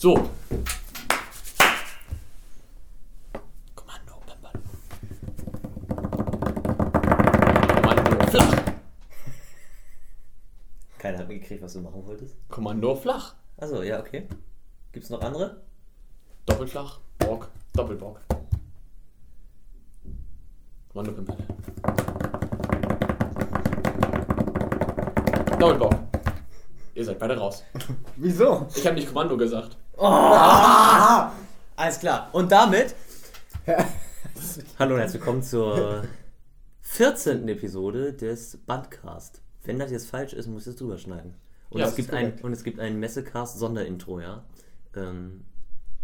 So. Kommando, Pemberl. Kommando flach. Keiner hat mitgekriegt, was du machen wolltest. Kommando flach. Achso, ja, okay. Gibt's noch andere? Doppelflach. Bock. Doppelbock. Kommando Pemberl. Doppelbock. Ihr seid beide raus. Wieso? Ich habe nicht Kommando gesagt. Alles klar. Und damit. Hallo und herzlich willkommen zur 14. Episode des Bandcast. Wenn das jetzt falsch ist, muss ich es drüber schneiden. Und, Ja, es das gibt ein, und es gibt ein Messecast-Sonderintro, ja. Ähm,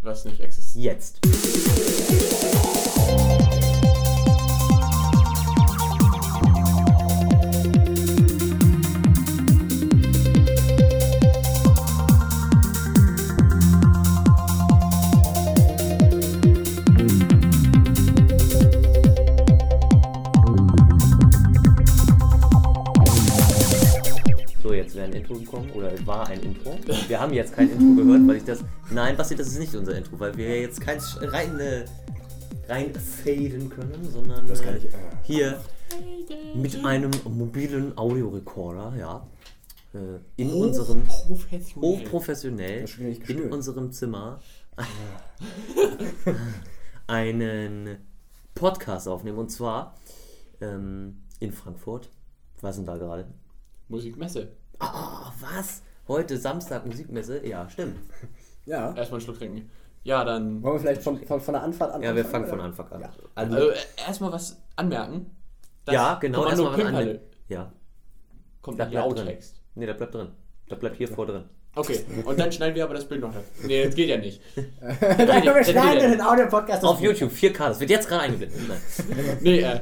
Was nicht existiert. jetzt. Haben jetzt kein Intro gehört, weil ich das. Nein, Basti, das ist nicht unser Intro, weil wir jetzt kein rein, äh, rein faden können, sondern Das kann äh, ich. Äh, hier mit einem mobilen Audiorekorder, ja, äh, in unserem Professionell. hochprofessionell nicht in unserem Zimmer einen Podcast aufnehmen und zwar ähm, in Frankfurt. Was sind da gerade? Musikmesse. Ah, was? Heute Samstag Musikmesse? Ja, stimmt. ja. Erstmal einen Schluck trinken. Ja, dann. Wollen wir vielleicht von, von, von der Anfahrt an? Ja, wir fangen von? Anfang an. Ja. Also, Also äh, erstmal was anmerken. Ja, genau, erstmal was Pimperle an. Ja, kommt da bleibt drin. Nee, der bleibt drin. Der bleibt hier vor drin. Okay, und dann schneiden wir aber das Bild noch. Nee, das geht ja nicht. Dann können wir schneiden ja den Audio-Podcast. Auf YouTube, 4K, das wird jetzt gerade eingeblendet. Nein. Nee, äh.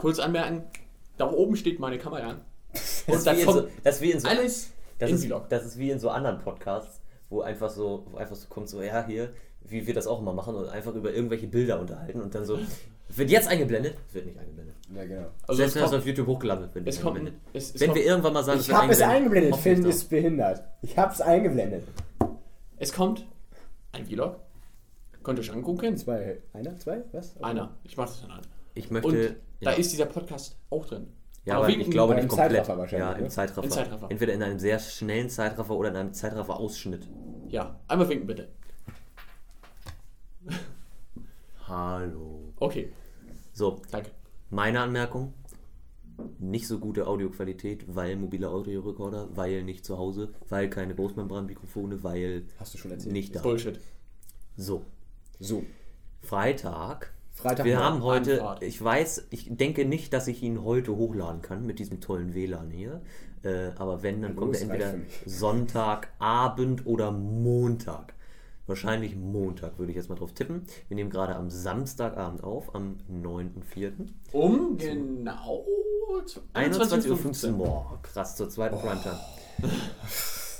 Kurz anmerken, da oben steht meine Kamera. Das Und ist, da wie in kommt so, das ist wie in so alles Das ist, das ist wie in so anderen Podcasts, wo einfach so, wo einfach so kommt, so, ja, hier, wie wir das auch immer machen und einfach über irgendwelche Bilder unterhalten und dann so, wird jetzt eingeblendet? Wird nicht eingeblendet. Ja, genau. Also Selbst es wenn das kommt, auf YouTube hochgeladen wird, wird es nicht kommt, eingeblendet. es, es Wenn kommt, wir irgendwann mal sagen, Ich habe es eingeblendet. Finn es ist behindert. Ich habe es eingeblendet. es kommt ein Vlog. Könnt ihr euch angucken? Zwei. Einer? Zwei? Was? Einer. Ich mach das dann an. Ich möchte, Und ja, da ist dieser Podcast auch drin. Ja, aber ich wegen- glaube aber nicht komplett. Zeitraffer wahrscheinlich, Ja, ne? im Zeitraffer. Im Zeitraffer. Entweder in einem sehr schnellen Zeitraffer oder in einem Zeitraffer-Ausschnitt. Ja, einmal winken bitte. Hallo. Okay, So, danke. meine Anmerkung. Nicht so gute Audioqualität, weil mobile Audiorekorder, weil nicht zu Hause, weil keine Großmembranmikrofone, weil Hast du schon erzählt? nicht da. Bullshit. So, So. Freitag. Freitag. Wir haben heute, Anfahrt. ich weiß, ich denke nicht, dass ich ihn heute hochladen kann mit diesem tollen WLAN hier. Äh, aber wenn, dann Ja, kommt er entweder. Sonntagabend oder Montag. Wahrscheinlich Montag würde ich jetzt mal drauf tippen. Wir nehmen gerade am Samstagabend auf, am 9.4. Um genau 21.15 Uhr. Boah, krass, zur zweiten Primetime.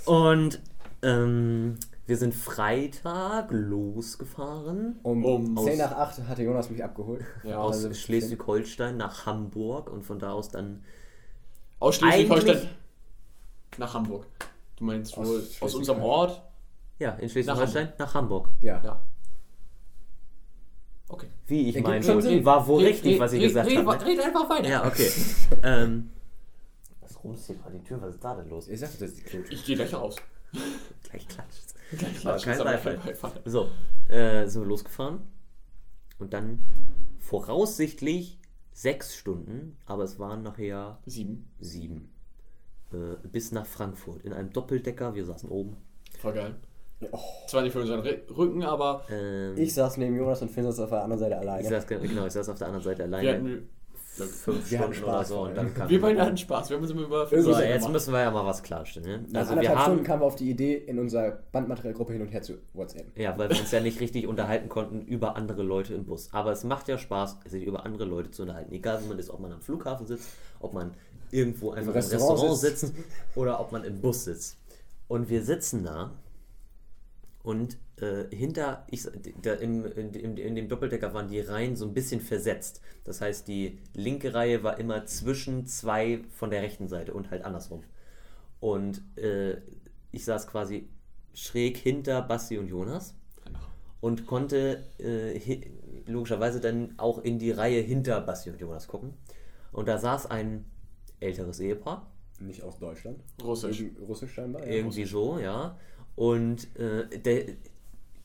Und ähm, wir sind Freitag losgefahren Um, Um- 10 nach 8 hatte Jonas mich abgeholt. Ja, aus Also, Schleswig-Holstein nach Hamburg und von da aus dann Aus Schleswig-Holstein nach Hamburg. Du meinst Aus wohl aus, unserem Ort? ja in Schleswig-Holstein nach, Hamburg. Ja. Ja. Okay. Wie ich meine, war wohl Red- richtig, red- was ich red- gesagt red, habe. ne? Red einfach weiter. Ja, okay. ähm, was rumst hier gerade die Tür? Was ist da denn los? Ich. Ich gehe gleich raus. Gleich klatscht. Gleich Aber klatschen, kein Beifall. So, äh, sind wir losgefahren und dann voraussichtlich sechs Stunden, aber es waren nachher Sieben. sieben. Äh, bis nach Frankfurt in einem Doppeldecker. Wir saßen oben. Voll geil. Oh. Zwar nicht für unseren Re- Rücken, aber Ähm, Ich saß neben Jonas und Finn saß auf der anderen Seite ich alleine. saß, ge- genau, ich saß auf der anderen Seite wir alleine. hatten. Fünf Wir hatten Stunden oder Spaß so. Und dann kam Wir beide hatten Spaß. Wir haben uns immer über Irgendwie So, so jetzt gemacht. müssen wir ja mal was klarstellen. Ne? Nach Also wir anderthalb haben, Stunden kamen wir auf die Idee, in unserer Bandmaterialgruppe hin und her zu WhatsApp. ja, weil wir uns ja nicht richtig unterhalten konnten über andere Leute im Bus. Aber es macht ja Spaß, sich über andere Leute zu unterhalten. Egal, wo man ist, ob man am Flughafen sitzt, ob man irgendwo einfach im Restaurant Restaurant, sitzt. sitzt oder ob man im Bus sitzt. Und wir sitzen da und äh, hinter, ich, da im, in, in, in dem Doppeldecker waren die Reihen so ein bisschen versetzt. Das heißt, die linke Reihe war immer zwischen zwei von der rechten Seite und halt andersrum. Und äh, ich saß quasi schräg hinter Basti und Jonas und konnte äh, logischerweise dann auch in die Reihe hinter Basti und Jonas gucken. Und da saß ein älteres Ehepaar, Nicht aus Deutschland. Russisch. Russisch scheinbar. Ja. irgendwie so, ja. Und äh, der,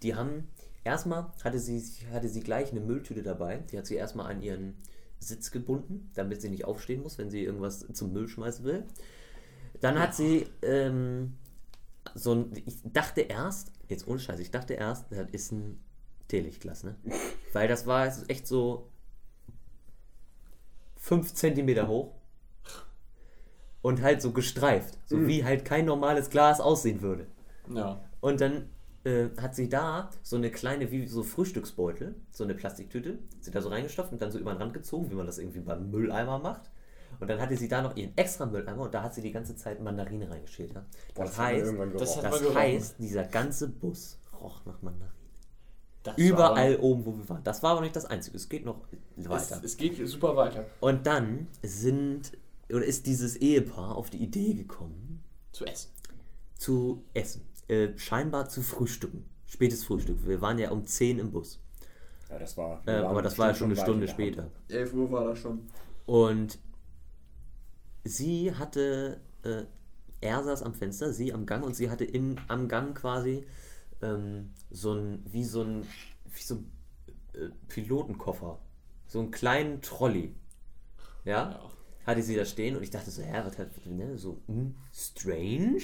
die haben, erstmal hatte sie, hatte sie gleich eine Mülltüte dabei. Die hat sie erstmal an ihren Sitz gebunden, damit sie nicht aufstehen muss, wenn sie irgendwas zum Müll schmeißen will. Dann hat sie ähm, so ein, ich dachte erst, jetzt ohne Scheiß, ich dachte erst, das ist ein Teelichtglas, ne? Weil das war echt so 5 Zentimeter hoch und halt so gestreift, so wie halt kein normales Glas aussehen würde. Ja. Und dann äh, hat sie da so eine kleine, wie so Frühstücksbeutel, so eine Plastiktüte, hat sie da so reingestopft und dann so über den Rand gezogen, wie man das irgendwie beim Mülleimer macht. Und dann hatte sie da noch ihren extra Mülleimer und da hat sie die ganze Zeit Mandarine reingeschält. Ja? Das, mir heißt, das das heißt, dieser ganze Bus roch nach Mandarine. Das Überall war- oben, wo wir waren. Das war aber nicht das Einzige. Es geht noch Es, weiter. es geht super weiter. Und dann sind oder ist dieses Ehepaar auf die Idee gekommen, Zu essen. zu essen. Äh, scheinbar zu frühstücken. Spätes Frühstück. Wir waren ja um 10 im Bus. Ja, das war. Äh, aber das war ja schon eine Stunde später. 11 Uhr war das schon. Und sie hatte, äh, er saß am Fenster, sie am Gang und sie hatte im, am Gang quasi ähm, so ein, wie so ein, wie so ein äh, Pilotenkoffer. So einen kleinen Trolley. Ja? Ja. Hatte sie da stehen und ich dachte so, ja, was hat, ne, so, hm, strange.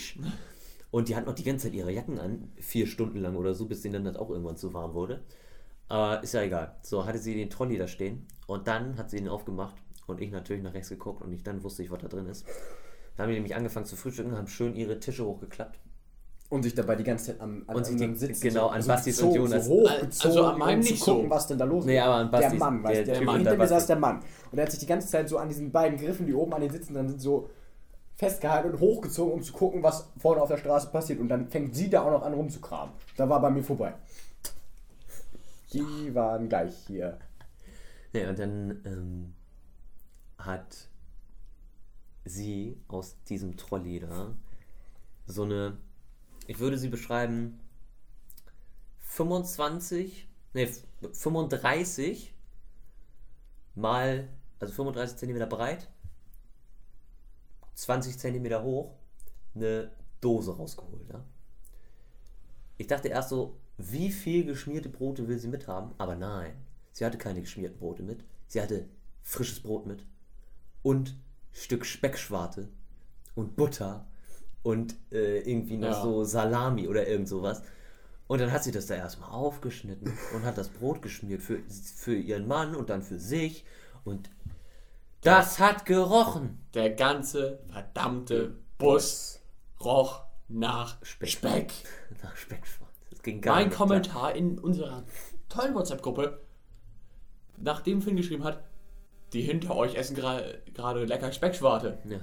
Und die hat noch die ganze Zeit ihre Jacken an, vier Stunden lang oder so, bis denen dann das auch irgendwann zu warm wurde. Aber ist ja egal. So hatte sie den Trolley da stehen und dann hat sie ihn aufgemacht und ich natürlich nach rechts geguckt und ich dann wusste ich, was da drin ist. Da haben die nämlich angefangen zu frühstücken, haben schön ihre Tische hochgeklappt. Und sich dabei die ganze Zeit am, an Und sich unserem die- Sitz genau, an Bastis und Jonas. So hochgezogen, Also an meinem um zu nicht gucken, so. was denn da los Nee, ist. aber an Bastis- Der Mann, der- der, der Mann, hinter der mir saß der Mann. Und er hat sich die ganze Zeit so an diesen beiden Griffen, die oben an den Sitzen dran sind, so festgehalten und hochgezogen, um zu gucken, was vorne auf der Straße passiert. Und dann fängt sie da auch noch an rumzukramen. Da war bei mir vorbei. Die waren gleich hier. Ja, und dann ähm, hat sie aus diesem Trolley da so eine, ich würde sie beschreiben, 25, nee, 35 mal, also 35 Zentimeter breit, 20 Zentimeter hoch, eine Dose rausgeholt. Ja? Ich dachte erst so, wie viel geschmierte Brote will sie mithaben? Aber nein, sie hatte keine geschmierten Brote mit. Sie hatte frisches Brot mit und Stück Speckschwarte und Butter und äh, irgendwie noch Ja. so Salami oder irgend sowas. Und dann hat sie das da erstmal aufgeschnitten und hat das Brot geschmiert für, für ihren Mann und dann für sich. Und das hat gerochen. Der ganze verdammte Bus roch nach Speck. Speck. Nach Speckschwarte. Das ging gar Mein nicht. Kommentar in unserer tollen WhatsApp-Gruppe, nachdem Finn geschrieben hat, die hinter euch essen gerade lecker Speckschwarte. Ja.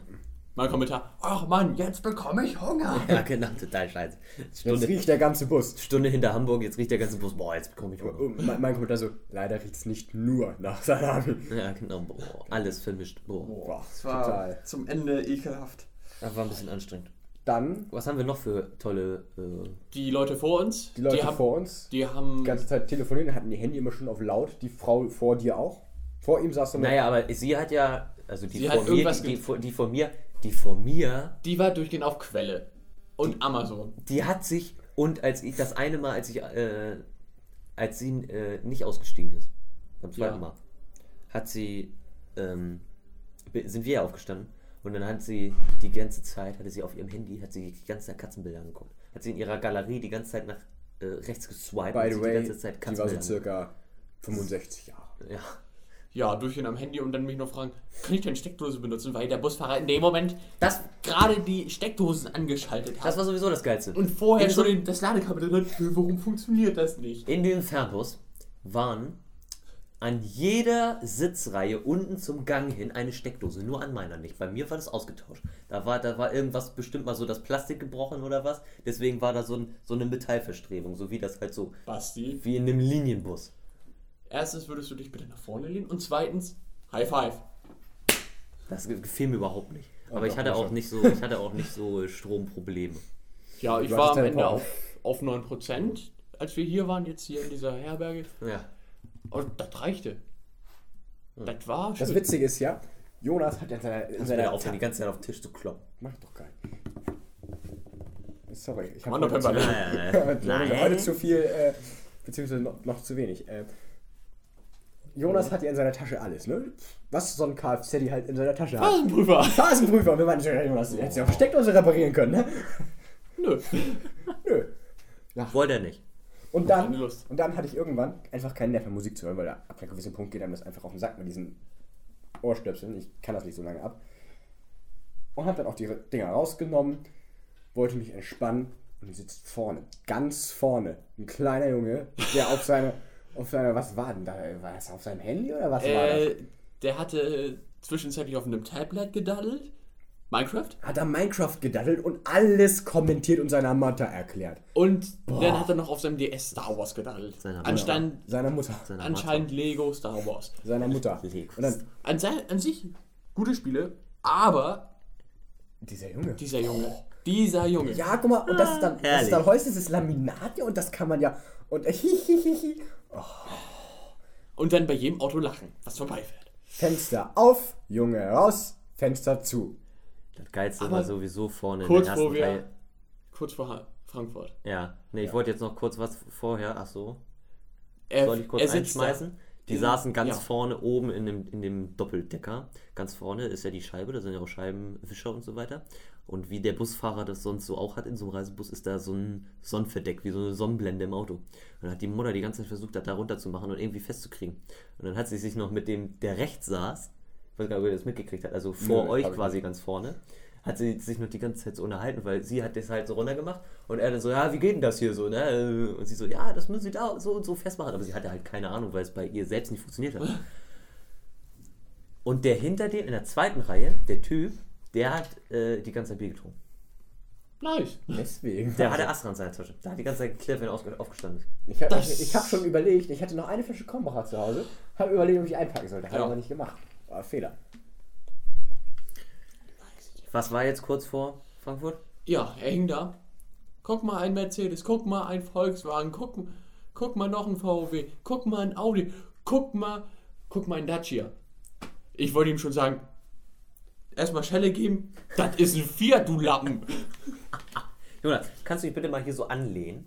Mein Kommentar, ach Mann, jetzt bekomme ich Hunger. ja, genau, total scheiße. Jetzt Stunde, riecht der ganze Bus. Stunde hinter Hamburg, jetzt riecht der ganze Bus. Boah, jetzt bekomme ich Hunger. Und mein, mein Kommentar so, leider riecht es nicht nur nach Salami. Ja, genau. Boah, alles vermischt. Boah. Boah, Das total. zum Ende ekelhaft. Das war ein bisschen anstrengend. Dann Was haben wir noch für tolle. Äh, Die Leute vor uns, die Leute haben, vor uns, die haben die ganze Zeit telefonieren, hatten die Handy immer schon auf laut. Die Frau vor dir auch. Vor ihm saß eine naja, aber sie hat ja. Also die Sie vor mir, die, die, vor, die vor mir, die vor mir, die war durchgehend auf Quelle und Amazon. die hat sich. Und als ich das eine Mal, als ich. Äh, als sie äh, nicht ausgestiegen ist, beim zweiten Ja. Mal, hat sie. Ähm, sind wir aufgestanden. Und dann hat sie die ganze Zeit, hatte sie auf ihrem Handy, hat sie die ganze Zeit Katzenbilder angeguckt. Hat sie in ihrer Galerie die ganze Zeit nach äh, rechts geswiped By the sich die way, ganze Zeit die war Katzenbilder so circa 65 Jahre. Ja. Ja, durchgehend am Handy und dann mich noch fragen, kann ich denn Steckdose benutzen, weil der Busfahrer in dem Moment Das, gerade die Steckdosen angeschaltet hat. das war sowieso das Geilste. und vorher in so- schon den- das Ladekabel drin hat. Warum funktioniert das nicht? In dem Fernbus waren an jeder Sitzreihe unten zum Gang hin eine Steckdose. Nur an meiner nicht. Bei mir war das ausgetauscht. Da war, da war irgendwas bestimmt mal so das Plastik gebrochen oder was. Deswegen war da so, ein, so eine Metallverstrebung. So wie das halt so, Basti, wie in einem Linienbus. Erstens würdest du dich bitte nach vorne lehnen und zweitens, High Five. Das ge- gefiel mir überhaupt nicht. Aber ich hatte auch nicht so, ich hatte auch nicht so Stromprobleme. Ja, ich war am deine Ende auf, auf 9%, als wir hier waren, jetzt hier in dieser Herberge. Ja. Und das reichte. Das war Das schön. Witzige ist ja, Jonas hat ja in seiner, in aufhören, die ganze Zeit auf den Tisch zu kloppen. Mach doch geil. Sorry, ich habe heute, zu- Nein. heute zu viel, äh, beziehungsweise noch, noch zu wenig. Äh, Jonas hat ja in seiner Tasche alles, ne? Was so ein Kfz halt in seiner Tasche hat. Phasenprüfer. Phasenprüfer, wir meinen, Jonas, hätte ja auch Steckdose reparieren können, ne? Nö. Nö. Wollte er nicht. Und Keine dann, Lust. und dann hatte ich irgendwann einfach keinen Nerv mehr Musik zu hören, weil da ab einem gewissen Punkt geht einem das einfach auf den Sack mit diesen Ohrstöpseln. Ich kann das nicht so lange ab. Und habe dann auch die Dinger rausgenommen, wollte mich entspannen und die sitzt vorne, ganz vorne, ein kleiner Junge, der auf seine, auf seine, was war denn da? War das auf seinem Handy oder was war das? Äh, der hatte zwischenzeitlich auf einem Tablet gedaddelt. Minecraft. Hat er Minecraft gedaddelt und alles kommentiert und seiner Mutter erklärt. Und dann hat er noch auf seinem DS Star Wars gedaddelt. Seiner Anscheinend, Seiner Mutter. Seiner anscheinend Lego Star Wars. Seiner Mutter. Legos. Und dann, An, an sich gute Spiele, aber dieser Junge. dieser Junge, dieser Junge. Ja, guck mal, und das ist dann, das herrlich. ist dann Holz, das ist Laminat ja, und das kann man ja. Und hihihihi. Und dann bei jedem Auto lachen, was vorbeifährt. Fenster auf, Junge raus, Fenster zu. Das Geilste Aber war sowieso vorne Kurz in der vor ersten wir, Reihe. kurz vor Frankfurt. Ja. Nee, ich wollte jetzt noch kurz was vorher. Ach so. Er, Soll ich kurz einschmeißen? Die Ja. saßen ganz Ja. vorne oben in dem, in dem Doppeldecker. Ganz vorne ist ja die Scheibe, da sind ja auch Scheibenwischer und so weiter. Und wie der Busfahrer das sonst so auch hat in so einem Reisebus, ist da so ein Sonnenverdeck, wie so eine Sonnenblende im Auto. Und dann hat die Mutter die ganze Zeit versucht, das da runter zu machen und irgendwie festzukriegen. Und dann hat sie sich noch mit dem, der rechts saß, ich weiß gar nicht, ob ihr das mitgekriegt hat, also vor Nö, euch quasi ganz vorne, hat sie sich noch die ganze Zeit so unterhalten, weil sie hat das halt so runtergemacht und er dann so, ja, wie geht denn das hier so, ne? Und sie so, ja, das müssen sie da so und so festmachen. Aber sie hatte halt keine Ahnung, weil es bei ihr selbst nicht funktioniert hat. Und der hinter dem, in der zweiten Reihe, der Typ, der hat äh, die ganze Zeit Bier getrunken. Nice. Deswegen. Der hatte Astra in seiner Tasche. Der hat die ganze Zeit geklärt, wenn er aufgestanden ist. Ich habe ich, ich hab schon überlegt, ich hatte noch eine Flasche Krombacher zu Hause, habe überlegt, ob ich einpacken sollte. Habe Ja. aber nicht gemacht. War Fehler. Was war jetzt kurz vor Frankfurt? Ja, er hing da. Guck mal ein Mercedes, guck mal ein Volkswagen, guck, guck mal noch ein VW, guck mal ein Audi, guck mal, guck mal ein Dacia. Ich wollte ihm schon sagen, erstmal Schelle geben, das ist ein Fiat, du Lappen. Jonas, kannst du dich bitte mal hier so anlehnen?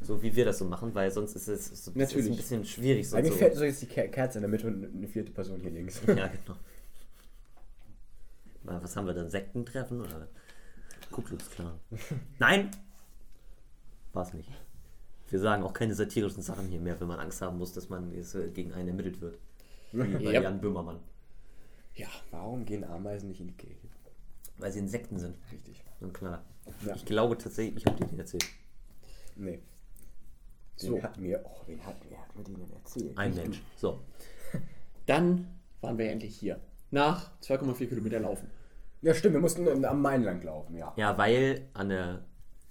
So wie wir das so machen, weil sonst ist es so ist Natürlich. ein bisschen schwierig. Sonst mir so. fährt so jetzt die Ke- Kerze in der Mitte und eine vierte Person hier links. Ja, genau. Na, Was haben wir dann? Sektentreffen oder Klan? Nein! War's nicht. Wir sagen auch keine satirischen Sachen hier mehr, wenn man Angst haben muss, dass man jetzt, äh, gegen einen ermittelt wird. Wie bei Yep. Jan Böhmermann. Ja, Warum gehen Ameisen nicht in die Kirche? Weil sie Insekten sind. Richtig. Und klar. Ja. Ich glaube tatsächlich, ich habe dir den erzählt. Nee. Den So. hat mir, oh, wen hat, wer hat mir den denn erzählt? Ein Mensch. So. dann waren wir endlich hier. Nach 2,4 Kilometer laufen. Ja, stimmt, wir mussten am Main lang laufen, ja. Ja, weil an der,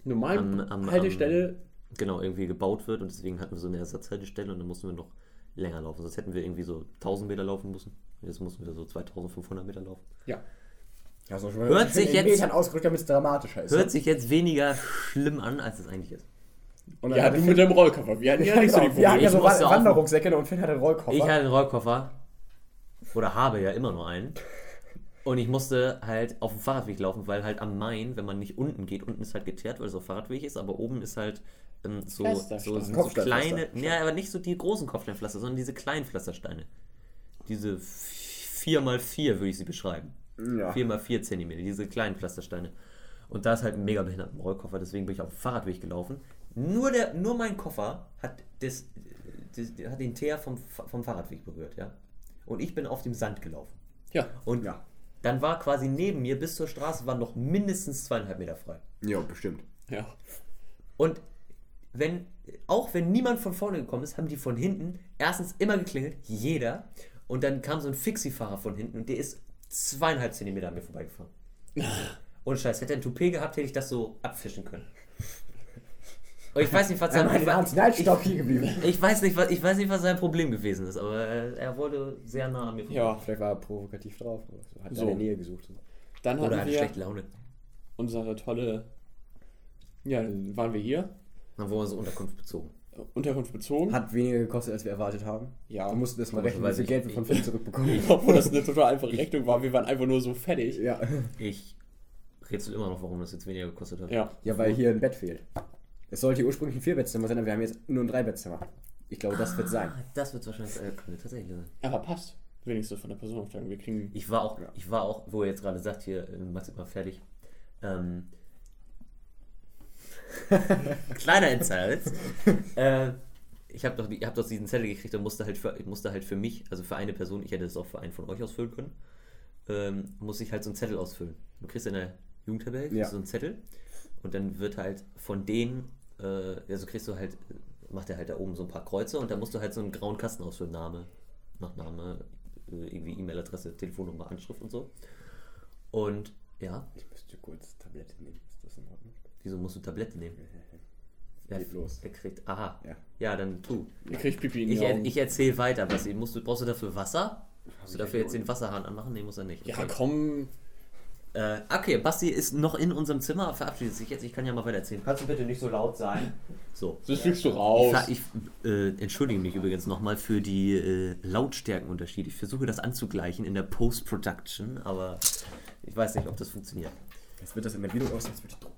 Normal Am- am- Haltestelle, genau, irgendwie gebaut wird und deswegen hatten wir so eine Ersatzhaltestelle und dann mussten wir noch länger laufen. Sonst hätten wir irgendwie so 1000 Meter laufen müssen. Jetzt mussten wir so 2500 Meter laufen. ja. Also schon Hört sich jetzt- Metern ausgedrückt, damit es dramatischer ist. Hört sich jetzt weniger schlimm an, als es eigentlich ist. Und dann Ja, hat du mit deinem Rollkoffer. Wir hatten ja Ja, nicht so genau. die Wir hatten Probleme. ja so Ich musste Wa- auch- Wanderrucksäcke und Finn hatte einen Rollkoffer. Ich hatte einen Rollkoffer. Oder habe ja immer noch einen. Und ich musste halt auf dem Fahrradweg laufen, weil halt am Main, wenn man nicht unten geht, unten ist halt geteert, weil es auf Fahrradweg ist, aber oben ist halt ähm, so, so, so kleine, ja, aber nicht so die großen Kopfsteinpflaster, sondern diese kleinen Pflastersteine. Diese 4x4 würde ich sie beschreiben. Ja. 4x4 Zentimeter, diese kleinen Pflastersteine. Und da ist halt ein mega behinderter Rollkoffer, deswegen bin ich auf dem Fahrradweg gelaufen. Nur, der, nur mein Koffer hat, das, das, hat den Teer vom, vom Fahrradweg berührt, ja. Und ich bin auf dem Sand gelaufen. Ja. Und Ja. dann war quasi neben mir bis zur Straße waren noch mindestens zweieinhalb Meter frei. Ja, bestimmt. Ja. Und wenn, auch wenn niemand von vorne gekommen ist, haben die von hinten erstens immer geklingelt, jeder. Und dann kam so ein Fixie-Fahrer von hinten und der ist zweieinhalb Zentimeter an mir vorbeigefahren. Ohne Scheiß, hätte er ein Toupet gehabt, hätte ich das so abfischen können. Und ich weiß nicht, was sein, hier geblieben. ich weiß nicht, was, ich weiß nicht, was sein Problem gewesen ist, aber er, er wollte sehr nah an mir vorbei. Ja. Vielleicht war er provokativ drauf oder so. Hat So. seine Nähe gesucht. Dann Oder hatte schlechte Laune. unsere tolle. Ja, dann waren wir hier. Dann wurden wir so Unterkunft bezogen. Unterkunft bezogen. Hat weniger gekostet, als wir erwartet haben. Ja. Wir mussten das mal rechnen, wie Komischerweise viel Geld wir ich- von Finn zurückbekommen. Obwohl das eine total einfache Rechnung war. Wir waren einfach nur so fertig. Ja. Ich rätsel immer noch, warum das jetzt weniger gekostet hat. Ja. ja, weil hier ein Bett fehlt. Es sollte hier ursprünglich ein Vierbettzimmer sein, aber wir haben jetzt nur ein Dreibettzimmer. Ich glaube, das wird sein. Ah, das wird wahrscheinlich äh, könnte tatsächlich sein. Aber passt. Wenigstens von der Personenaufteilung. Wir kriegen. Ich war auch, ich war auch, wo er jetzt gerade sagt, hier, äh, mach's jetzt mal fertig. Ähm, kleiner Insider. äh, ich habe doch, die- hab doch diesen Zettel gekriegt und musste halt, für, musste halt für mich, also für eine Person, ich hätte das auch für einen von euch ausfüllen können, ähm, muss ich halt so einen Zettel ausfüllen. Du kriegst in der Jugendherberge Ja. so einen Zettel und dann wird halt von denen, äh, also kriegst du halt, macht er halt da oben so ein paar Kreuze und dann musst du halt so einen grauen Kasten ausfüllen, Name, Nachname, äh, irgendwie E-Mail-Adresse, Telefonnummer, Anschrift und so. Und ja, Ich müsste kurz Tablette nehmen. Ist das in Ordnung? Wieso musst du Tablette nehmen? Ja, Geht los. Er kriegt, aha. Ja. Ja, dann tu. Ihr kriegt Pipi in Ich, die er, Augen. ich erzähle weiter. Was, musst du, brauchst du dafür Wasser? Musst du ich dafür ja jetzt den Wasserhahn anmachen? Nee, muss er nicht. ja, Okay. komm. Äh, okay, Basti ist noch in unserem Zimmer, verabschiedet sich jetzt. Ich kann ja mal weiter erzählen. Kannst du bitte nicht so laut sein? So. Das fliegst du Ich, raus. ver- ich äh, entschuldige mich übrigens nochmal für die äh, Lautstärkenunterschiede. Ich versuche das anzugleichen in der Post-Production, aber ich weiß nicht, ob das funktioniert. Jetzt wird das in der Video aussehen, als würde ich drucken.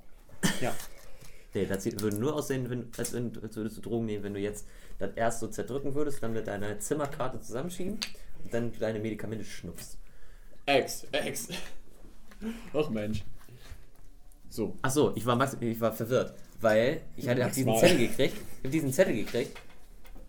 Ja. Nee, das würde nur aussehen, wenn, als, wenn, als würdest du Drogen nehmen, wenn du jetzt das erst so zerdrücken würdest, dann mit deiner Zimmerkarte zusammenschieben und dann deine Medikamente schnupfst. Ex, Ex. Ach Mensch. So. Achso, ich war, ich war verwirrt, weil ich hatte hab diesen. Zettel gekriegt, ich habe diesen Zettel gekriegt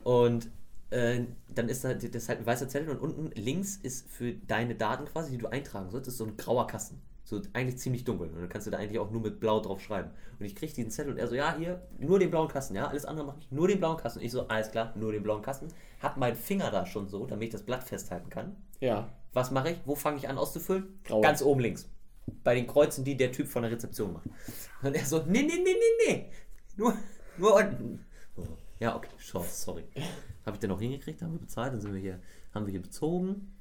und äh, dann ist da das ist halt ein weißer Zettel und unten links ist für deine Daten quasi, die du eintragen sollst, ist so ein grauer Kasten. So eigentlich ziemlich dunkel. Und dann kannst du da eigentlich auch nur mit blau drauf schreiben. Und ich krieg diesen Zettel und er so, ja, hier, nur den blauen Kasten, ja, alles andere mache ich, nur den blauen Kasten. Und ich so, alles klar, nur den blauen Kasten. Hab meinen Finger da schon so, damit ich das Blatt festhalten kann. Ja. Was mache ich? Wo fange ich an auszufüllen? Grauer. Ganz oben links. Bei den Kreuzen, die der Typ von der Rezeption macht. Und er so, nee, nee, nee, nee, nee. Nur, nur unten. Oh. Ja, okay, sorry. Habe ich den noch hingekriegt, haben wir bezahlt, dann sind wir hier, haben wir hier bezogen.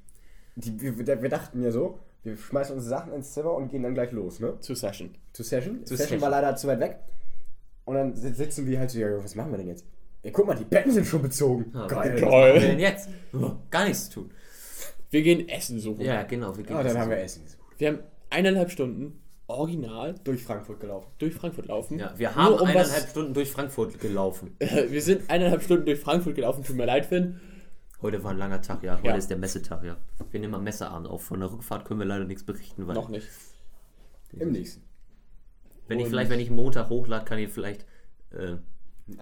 Die, wir wir dachten ja so, wir schmeißen unsere Sachen ins Zimmer und gehen dann gleich los, ne? Zur Session. Zu Session. Zu Session Session. war leider zu weit weg. Und dann si- sitzen wir halt so, ja, was machen wir denn jetzt? Ja, guck mal, die Betten sind schon bezogen. Ja, Geil. Was Geil. machen wir denn jetzt? Oh, Gar nichts zu tun. Wir gehen Essen suchen. Ja, genau. Wir gehen Ah, dann haben wir. Essen gesucht. Wir haben eineinhalb Stunden original Durch Frankfurt gelaufen. durch Frankfurt laufen. Ja, wir haben Nur um eineinhalb was, Stunden durch Frankfurt gelaufen. Wir sind eineinhalb Stunden durch Frankfurt gelaufen. Tut mir leid, Finn. Heute war ein langer Tag, ja. Heute Ja. ist der Messetag, ja. Wir nehmen am Messeabend auf. Von der Rückfahrt können wir leider nichts berichten, weil Noch nicht. Im nächsten. wenn ich vielleicht, wenn ich Montag hochlade, kann ich vielleicht äh,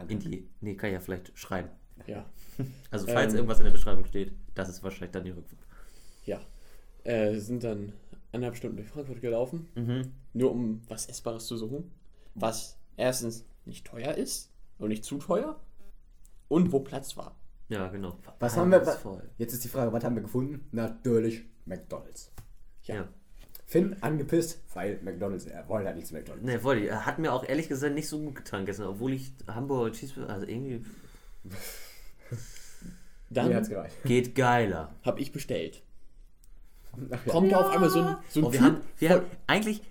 in die. Nee, kann ich ja vielleicht schreiben. Ja. Also falls Ähm. irgendwas in der Beschreibung steht, das ist wahrscheinlich dann die Rückfahrt. Ja. Äh, sind dann eineinhalb Stunden durch Frankfurt gelaufen. Mhm. Nur um was Essbares zu suchen. Was erstens nicht teuer ist und nicht zu teuer. Und wo Platz war. Ja, genau. Was haben wir? Jetzt ist die Frage, was haben wir gefunden? Natürlich McDonalds. Ja. Ja. Finn angepisst, weil McDonalds, er wollte halt nichts McDonalds. Ne, wollte ich. Hat mir auch ehrlich gesagt nicht so gut getan gestern, obwohl ich Hamburger Cheeseburger, also irgendwie Dann Mir hat's gereicht. geht geiler. habe ich bestellt. Ach ja. Kommt da auf einmal so ein, so ein Oh, wir Typ haben, wir haben eigentlich,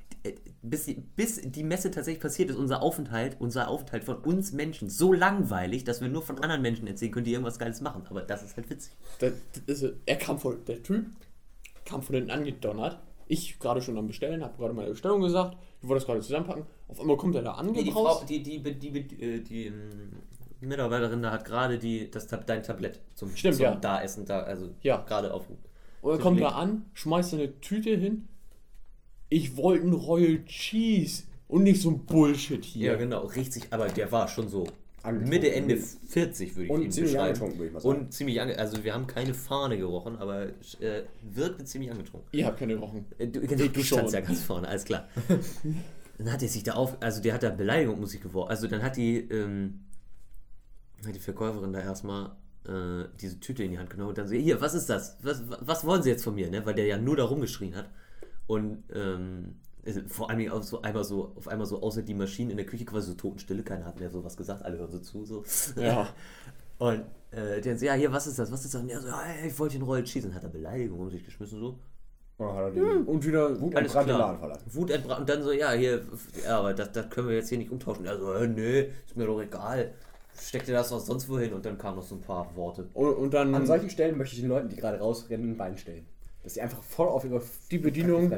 bis die, bis die Messe tatsächlich passiert ist, unser Aufenthalt, unser Aufenthalt von uns Menschen so langweilig, dass wir nur von anderen Menschen erzählen können, die irgendwas Geiles machen. Aber das ist halt witzig. Das ist, er kam von, der Typ kam von hinten angedonnert. Ich gerade schon am Bestellen, habe gerade meine Bestellung gesagt. Ich wollte das gerade zusammenpacken. Auf einmal kommt er da Nee, die, angebraust. Die, die, die, die, die, äh, ähm, Mitarbeiterin da hat gerade die, das, dein Tablett zum, Stimmt, ja. da essen, da, also Ja. gerade auf. Und er kommt da an, schmeißt eine Tüte hin. Ich wollte einen Royal Cheese und nicht so ein Bullshit hier. Ja, genau, richtig, aber der war schon so Angetrunken. Mitte, Ende 40, würde ich Und ihn ziemlich beschreiben. angetrunken, würde ich mal sagen. Und ziemlich ange also wir haben keine Fahne gerochen, aber äh, wirkte ziemlich angetrunken. Ihr habt keine Wochen. Äh, Du, du, du schon. standst ja ganz vorne, alles klar. dann hat er sich da auf, also der hat da Beleidigung muss ich geworfen. Also dann hat die, ähm, hat die Verkäuferin da erstmal äh, diese Tüte in die Hand genommen und dann so, hier, was ist das? Was, was wollen sie jetzt von mir? Ne? Weil der ja nur da rumgeschrien hat. Und ähm, vor allem auch so einmal so, auf einmal so außer die Maschinen in der Küche quasi so Totenstille, keiner hat mehr sowas gesagt, alle hören so zu. So. Ja. Und äh, der so, ja, hier, was ist das? Was ist das? Und er so, ja, ich wollte den Royal Cheese. Und hat er Beleidigung um sich geschmissen so. Oh, hat er den Und wieder. Wut Alles entbrannte klar. Laden verlassen. Wut entbrannt und dann so, ja, hier, ja, aber das, das können wir jetzt hier nicht umtauschen. Also, äh, nee, ist mir doch egal. Steck dir das was sonst wohin und dann kamen noch so ein paar Worte. Und, und dann. An solchen Stellen möchte ich den Leuten, die gerade rausrennen, ein Bein stellen. Dass sie einfach voll auf ihre Die Bedienung-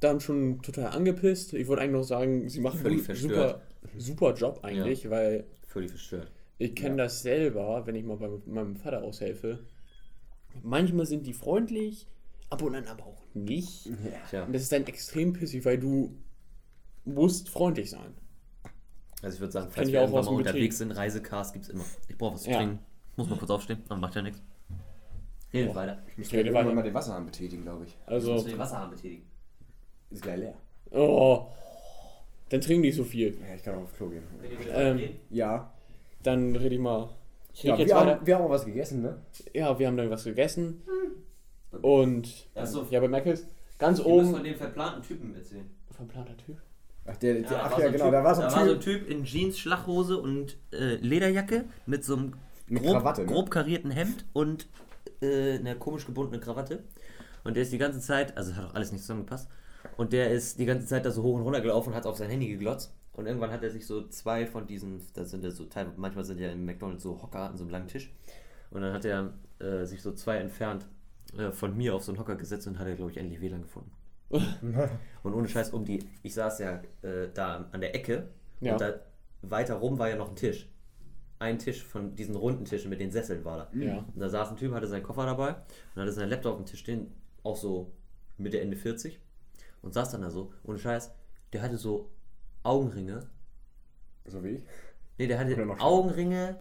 dann schon total angepisst. Ich wollte eigentlich noch sagen, sie machen Völlig einen super, super Job eigentlich, weil Völlig verstört. ich kenne das selber, wenn ich mal bei meinem Vater aushelfe. Manchmal sind die freundlich, ab und an aber auch nicht. Tja, Und das ist dann extrem pissig, weil du musst freundlich sein. also ich würde sagen, falls ich wir auch irgendwann mal unterwegs sind, Reisecars gibt's immer. Ich brauche was zu Ja. trinken. Muss mal kurz aufstehen, dann macht ja nichts. Redet weiter. Ich muss Ich rede irgendwann weiter. mal den Wasserhahn betätigen, glaube ich. Also, du den Wasserhahn betätigen. Ist gleich leer. oh, dann trink nicht so viel. Ja, ich kann auch aufs Klo gehen. Ähm, Ja. Dann rede ich mal. Ich ja wir, weiter. haben, wir haben auch was gegessen, ne? Ja, wir haben dann was gegessen. Und Das ist so, ja, bei Meckles ganz wir müssen von oben. dem verplanten Typen erzählen. Verplanter Typ. Ach, der, der, ach ja, so genau, typ, da war so ein da war so Typ. ein Typ in Jeans, Schlachhose und äh, Lederjacke mit so einem Mit grob, Krawatte, ne? grob karierten Hemd und äh, einer komisch gebundenen Krawatte. Und der ist die ganze Zeit, also hat auch alles nicht zusammengepasst, und der ist die ganze Zeit da so hoch und runter gelaufen und hat auf sein Handy geglotzt. Und irgendwann hat er sich so zwei von diesen, das sind ja so Teil, manchmal sind ja im McDonalds so Hocker an so einem langen Tisch. Und dann hat er äh, sich so zwei entfernt äh, von mir auf so einen Hocker gesetzt und hat er, glaube ich, endlich WLAN gefunden. Und ohne Scheiß um die, ich saß ja äh, da an der Ecke Ja. und da weiter rum war ja noch ein Tisch. Ein Tisch von diesen runden Tischen mit den Sesseln war da. Ja. Und da saß ein Typ, hatte seinen Koffer dabei und hatte seinen Laptop auf dem Tisch stehen, auch so Mitte, Ende 40 und saß dann da so, ohne Scheiß, der hatte so Augenringe. So wie ich. Nee, der hatte. Augenringe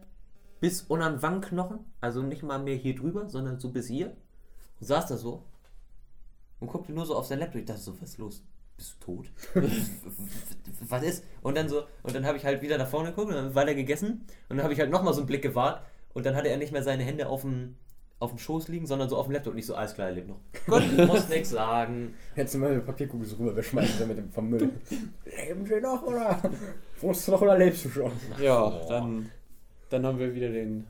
bis unter den Wangenknochen, also nicht mal mehr hier drüber, sondern so bis hier. Und saß da so und guckte nur so auf sein Laptop. Ich dachte so, was ist los? Bist du tot? was ist? Und dann so, und dann habe ich halt wieder nach vorne geguckt und dann weiter gegessen. Und dann habe ich halt nochmal so einen Blick gewahrt und dann hatte er nicht mehr seine Hände auf dem, auf dem Schoß liegen, sondern so auf dem Laptop. Und nicht so, alles klar, er lebt noch. Gott, ich muss nichts sagen. Hättest du mal eine Papierkugel so rüber wegschmeißen mit dem vom Müll. Leben Sie noch oder? Wohnst du noch oder lebst du schon? Ja, dann, dann haben wir wieder den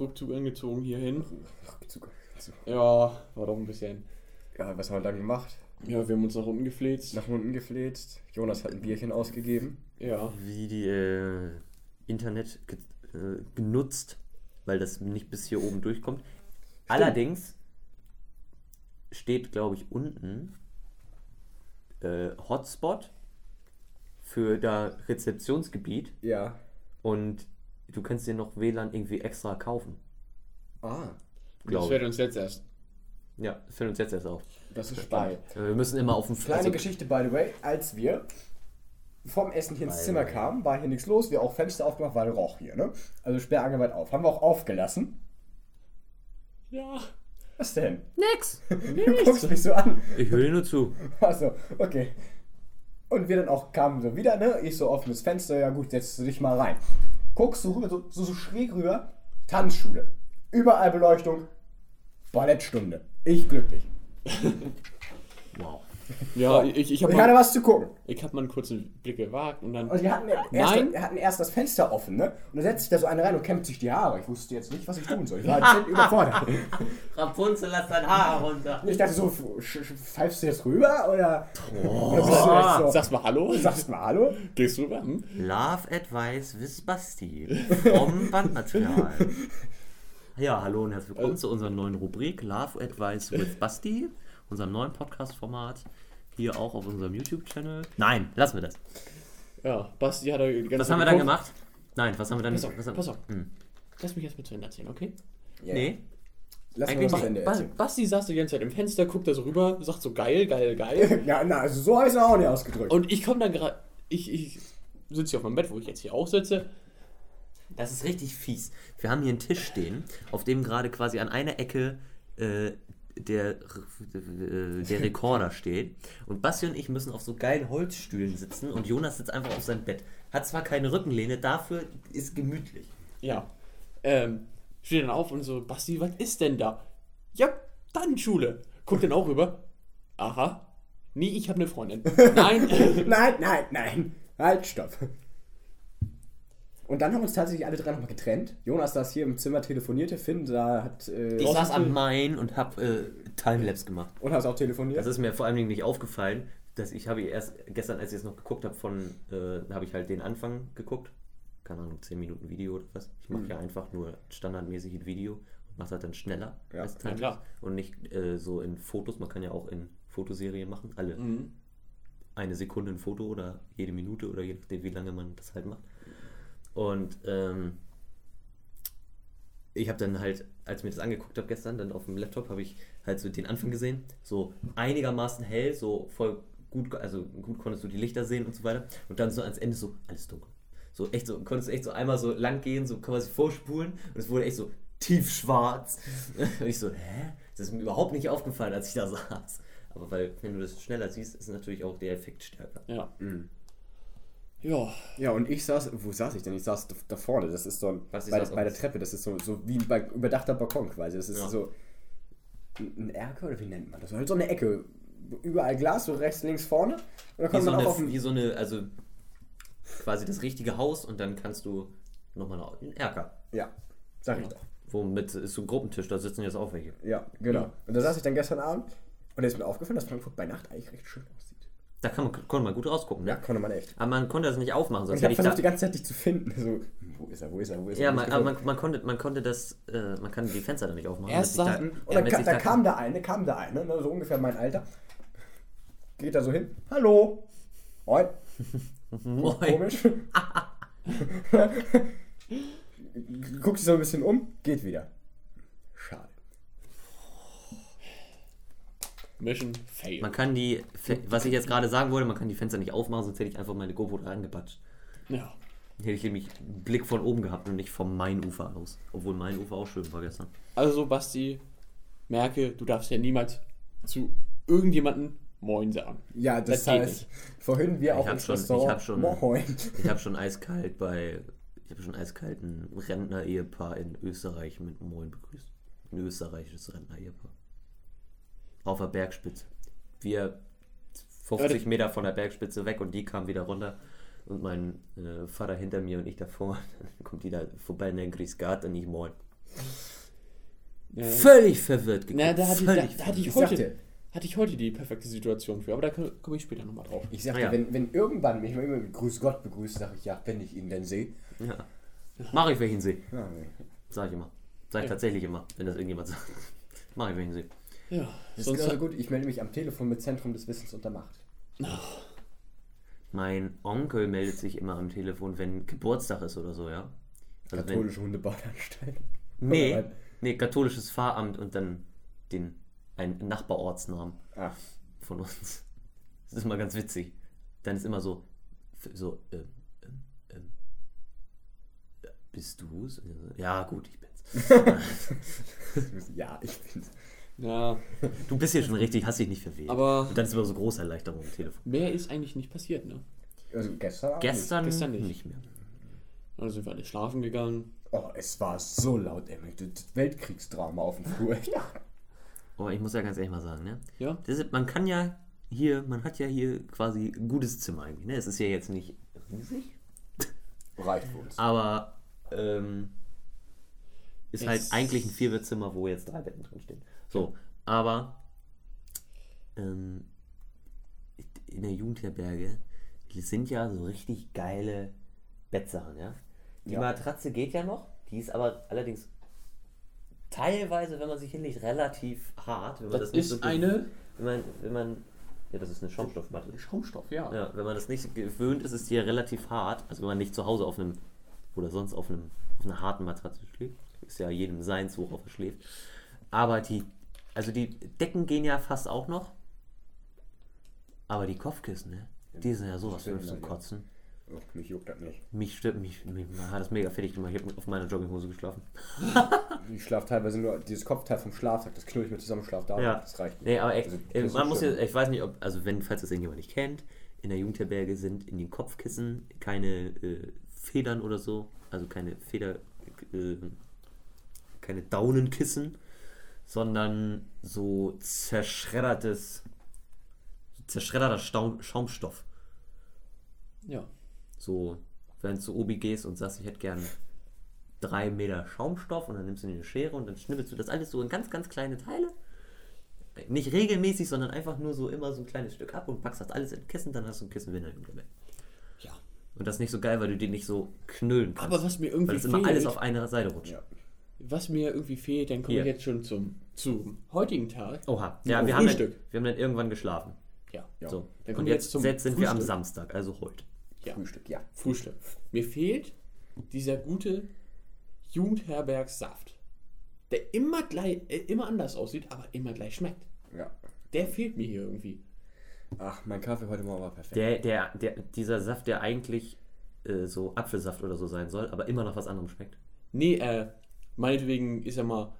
Rückzug angezogen hierhin. Rückzug. Ja, war doch ein bisschen. Ja, was haben wir dann gemacht? Ja, wir haben uns nach unten gefläzt. Nach unten gefläzt. Jonas hat ein Bierchen ausgegeben. Ja. wie die äh, Internet ge äh, genutzt, weil das nicht bis hier oben durchkommt. Allerdings steht, glaube ich, unten äh, Hotspot für da Rezeptionsgebiet Ja. und du kannst dir noch WLAN irgendwie extra kaufen. Ah, Das Glaube wird uns jetzt erst. Ja, das fällt uns jetzt erst auf. das ist spannend. Äh, Wir müssen immer auf dem Kleine also- Geschichte, by the way. Als wir vom Essen hier ins Zimmer kamen, war hier nichts los. Wir auch Fenster aufgemacht, weil Roch hier, ne? Also sperrangelweit auf. Haben wir auch aufgelassen. Ja. Was denn? Nix! Du guckst mich so an. Ich höre dir nur zu. Achso, okay. Und wir dann auch kamen so wieder, ne? Ich so offenes Fenster, ja gut, setzt du dich mal rein. Guckst du rüber, so, so, so schräg rüber, Tanzschule. Überall Beleuchtung, Ballettstunde. Ich glücklich. Wow. Ja, ich, ich habe Ich hatte mal, was zu gucken. ich hab mal einen kurzen Blick gewagt und dann. Und die hatten erst, Nein. wir hatten erst das Fenster offen, ne? Und da setzt sich da so eine rein und kämmt sich die Haare. Ich wusste jetzt nicht, was ich tun soll. Ich war ein bisschen überfordert. Rapunzel, lass dein Haar runter. Und ich dachte so, pfeifst du jetzt rüber? Oder, oder du jetzt so, Sagst mal Hallo? sagst mal Hallo? Gehst rüber? Hm? Love Advice with Basti vom Bandmaterial. Ja, hallo und herzlich willkommen zu unserer neuen Rubrik Love Advice with Basti, unserem neuen Podcast-Format. Hier auch auf unserem YouTube-Channel. Nein, lassen wir das. Ja, Basti hat er die ganze Was Zeit haben wir dann gemacht? Nein, was haben wir dann Pass auf, was haben- pass auf. Hm. Lass mich jetzt mit zu Ende erzählen, okay? Ja. Nee, Lass mal Eigentlich nicht. Ende Ba erzählen. Basti saß die ganze Zeit im Fenster, guckt da so rüber, sagt so geil, geil, geil. Ja, na, also so habe ich es auch nicht ausgedrückt. Und ich komme dann gerade. Ich, ich sitze hier auf meinem Bett, wo ich jetzt hier auch sitze. Das ist richtig fies. Wir haben hier einen Tisch stehen, auf dem gerade quasi an einer Ecke äh, der, äh, der Rekorder steht. Und Basti und ich müssen auf so geilen Holzstühlen sitzen und Jonas sitzt einfach auf seinem Bett. Hat zwar keine Rückenlehne, dafür ist gemütlich. Ja. Ähm, steht dann auf und so, Basti, was ist denn da? Ja, Tanzschule. Guckt dann auch rüber. Aha. Nee, ich habe eine Freundin. Nein. Nein, nein, nein. Halt, stopp. Und dann haben uns tatsächlich alle drei nochmal getrennt. Jonas saß hier im Zimmer, telefonierte. Finn da hat. Äh, Ich saß am Main und habe äh, Timelapse gemacht. und hast auch telefoniert. Das ist mir vor allen Dingen nicht aufgefallen, dass ich habe erst gestern, als ich es noch geguckt habe, von äh, habe ich halt den Anfang geguckt. Keine Ahnung, 10 Minuten Video oder was. Ich mache ja einfach nur standardmäßig ein Video und mache das dann schneller Ja. als Ja, Timelapse. klar. Und nicht äh, so in Fotos. Man kann ja auch in Fotoserien machen. Alle Mhm. eine Sekunde ein Foto oder jede Minute oder je nachdem, wie lange man das halt macht. Und ähm, ich habe dann halt, als ich mir das angeguckt habe gestern, dann auf dem Laptop, habe ich halt so den Anfang gesehen. So einigermaßen hell, so voll gut, also gut konntest du die Lichter sehen und so weiter. Und dann so ans Ende so alles dunkel. So echt so, konntest du echt so einmal so lang gehen, so quasi vorspulen und es wurde echt so tiefschwarz. Und ich so, hä? Das ist mir überhaupt nicht aufgefallen, als ich da saß. Aber weil, wenn du das schneller siehst, ist natürlich auch der Effekt stärker. Ja. Mhm. Ja. Ja, und ich saß, wo saß ich denn? Ich saß da- vorne, das ist so ein, Was ist bei, das bei der? Treppe, das ist so, so wie ein überdachter Balkon quasi. Das ist Ja. so ein Erker oder wie nennt man das? Halt so eine Ecke. Überall Glas, so rechts, links, vorne. Und dann Wie kommt so, man auch eine, auf wie so eine, also quasi das richtige Haus und dann kannst du nochmal einen Erker. Ja, sag ich doch. Womit ist so ein Gruppentisch, da sitzen jetzt auch welche. Ja, genau. Und da saß ich dann gestern Abend und da ist mir aufgefallen, dass Frankfurt bei Nacht eigentlich recht schön aussieht. Da kann man, konnte man gut rausgucken, ne? Ja, konnte man echt. Aber man konnte das nicht aufmachen, Und sonst ich habe hätte ich versucht, da. die ganze Zeit dich zu finden. So, wo ist er, wo ist er, wo ist er? Ja, man, aber man, man, konnte, man konnte das, äh, man kann die Fenster da nicht aufmachen. Erst sagten- Und ja, dann, damit ka sich da kam da eine, kam da eine, ne, so ungefähr mein Alter. Geht da so hin. Hallo. Moin. Moin. Komisch. Guckt sich so ein bisschen um, geht wieder. Schade. Mission fail. Man kann die, was ich jetzt gerade sagen wollte, man kann die Fenster nicht aufmachen, sonst hätte ich einfach meine GoPro da angepatscht. ja. Hätte ich nämlich einen Blick von oben gehabt und nicht vom Mainufer aus. Obwohl Mainufer auch schön war gestern. Also, Basti, merke, du darfst ja niemals zu irgendjemanden Moin sagen. Ja, das, Das heißt, vorhin wir auch hab ins schon- ich Restaurant. hab schon- Moin. Ich habe schon eiskalt bei, ich habe schon eiskalt ein Rentner-Ehepaar in Österreich mit Moin begrüßt. Ein österreichisches Rentner-Ehepaar. Auf der Bergspitze. Wir 50 Meter von der Bergspitze weg und die kam wieder runter. Und mein äh, Vater hinter mir und ich davor. Dann kommt die da vorbei in der Grisgat und ich Moin. Ja. Völlig verwirrt geguckt. Na, da hatte, da, Völlig da hatte ich Ich heute, sagte- hatte ich heute die perfekte Situation für, aber da komme komm ich später nochmal drauf. Ich sagte, Ja. wenn, wenn irgendwann mich mal immer mit Grüß Gott begrüßt, sage ich ja, wenn ich ihn denn sehe. Ja. Mach ich, wenn ich ihn sehe. Ja, Sag ich immer. Sag ich Ja. tatsächlich immer, wenn das irgendjemand sagt. Mach ich, wenn ich ihn sehe. Ja, das ist sonst genauso gut. Ich melde mich am Telefon mit Zentrum des Wissens und der Macht. Mein Onkel meldet sich immer am Telefon, wenn Geburtstag ist oder so, ja? Also wenn, Katholische Hundebauanstalt. nee, Oder nee, katholisches Pfarramt und dann den einen Nachbarortsnamen Ah, von uns. Das ist immer ganz witzig. Dann ist immer so, so, ähm, ähm, ähm, bist du's? Ja, gut, ich bin's. ja, ich bin's. Ja, Du bist hier schon richtig, hast dich nicht verwählt. aber und dann ist immer so große Erleichterung am Telefon. mehr ist eigentlich nicht passiert, ne? Also gestern Gestern, Gestern nicht. nicht mehr. Dann sind wir alle schlafen gegangen. nicht. Oh, es war so laut, ey. Das Weltkriegsdrama auf dem Flur. Ja. Aber ich muss ja ganz ehrlich mal sagen, ne? Ja, Das ist, man kann ja hier, man hat ja hier quasi ein gutes Zimmer eigentlich. Ne? Es ist ja jetzt nicht riesig, Reicht für uns. aber ähm, ist Es- halt eigentlich ein Vierbettzimmer, wo jetzt drei Betten drin stehen. So, aber ähm, in der Jugendherberge sind ja so richtig geile Bettsachen, ja. Die Ja. Matratze geht ja noch, die ist aber allerdings teilweise, wenn man sich hinlegt, relativ hart. Wenn man das, nicht ist so eine wenn man, wenn man, ja, das ist eine Schaumstoffmatte. Schaumstoff, ja. Ja, wenn man das nicht gewöhnt ist, ist die ja relativ hart. Also wenn man nicht zu Hause auf einem oder sonst auf einem auf einer harten Matratze schläft, ist ja jedem seins, worauf er schläft. Aber die, also die Decken gehen ja fast auch noch. Aber die Kopfkissen, ne? Die sind ja sowas für zum. Kotzen. Oh, mich juckt das nicht. Mich stimmt, mich, mich hat das mega fertig gemacht. Ich habe auf meiner Jogginghose geschlafen. Ich schlafe teilweise nur, dieses Kopfteil vom Schlafsack, das knull ich mir zusammen, schlaf da. Ja. Das reicht Nee, aber echt, Also, äh, man muss ja, ich weiß nicht, ob, also wenn, falls das irgendjemand nicht kennt, in der Jugendherberge sind in den Kopfkissen keine äh, Federn oder so, also keine Feder, äh, keine Daunenkissen, sondern so zerschreddertes, zerschredderter Staum, Schaumstoff. Ja. So, wenn du zu Obi gehst und sagst, ich hätte gern drei Meter Schaumstoff und dann nimmst du eine Schere und dann schnippelst du das alles so in ganz, ganz kleine Teile. Nicht regelmäßig, sondern einfach nur so immer so ein kleines Stück ab und packst das alles in Kissen, dann hast du ein Kissenwinner im Bett. Ja. Und das ist nicht so geil, weil du den nicht so knüllen kannst. Aber was mir irgendwie weil das immer fehlt, alles auf einer Seite rutscht. Ja. Was mir irgendwie fehlt, dann komme ich jetzt schon zum, zum heutigen Tag. Oha. Ja, Oh, wir haben, dann, Frühstück. wir haben dann irgendwann geschlafen. Ja. Ja. So. Dann Und jetzt, jetzt zum jetzt sind wir am Frühstück. Samstag, also heute. Ja. Frühstück, ja. Frühstück. Mir fehlt dieser gute Jugendherbergssaft. Der immer gleich, äh, immer anders aussieht, aber immer gleich schmeckt. ja. Der fehlt mir hier irgendwie. Ach, mein Kaffee heute Morgen war perfekt. Der, der, der, dieser Saft, der eigentlich äh, so Apfelsaft oder so sein soll, aber immer noch was anderem schmeckt. Nee, äh, meinetwegen ist er mal,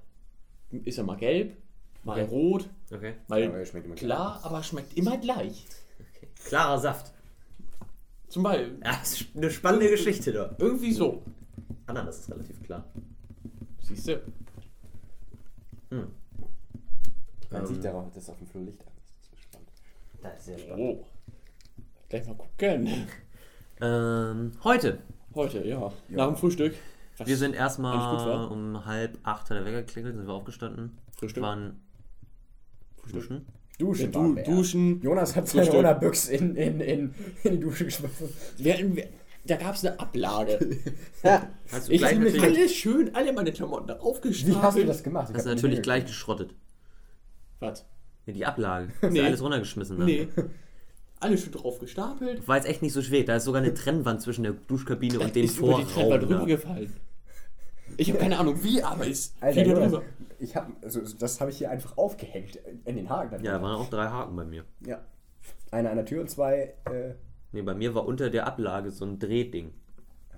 ist er mal gelb, mal Okay. rot, Okay. mal Aber er schmeckt immer klar, aber schmeckt immer gleich. okay. Klarer Saft. Zum Beispiel, Ja, das ist eine spannende Geschichte da. irgendwie so. Ananas ist relativ klar. Siehst du? Hm. Man Ähm. sieht darauf, dass auf dem Flur Licht an ist. Das ist spannend. Das ist sehr spannend. Oh. Gleich mal gucken. Ähm, heute. Heute, ja. Nach dem Frühstück. Was Wir sind erstmal um halb acht hat der Wecker geklingelt, sind wir aufgestanden. Frühstück. Waren duschen. Duschen, Ja, waren du, duschen. Jonas hat seine. Runnerbüchs in, in, in, in die Dusche geschmissen. Da gab es eine Ablage. Hast du Ich gleich natürlich, alles schön, alle meine Klamotten da aufgestapelt. Wie hast du das gemacht? Ich hast du natürlich gleich geschrottet. Was? Nee, die Ablage. Hast Nee. du alles runtergeschmissen. Ne? Nee. Alles schön drauf gestapelt. War jetzt echt nicht so schwer. Da ist sogar eine Trennwand zwischen der Duschkabine und dem ist über die Treppe Vorraum. Ich habe keine Ahnung wie, aber ist Alter, drüber. ich hab, also, das habe ich hier einfach aufgehängt in den Haken. Ja, da waren auch drei Haken bei mir. ja. Einer an der Tür und zwei. Äh, Nee, bei mir war unter der Ablage so ein Drehding. Ah.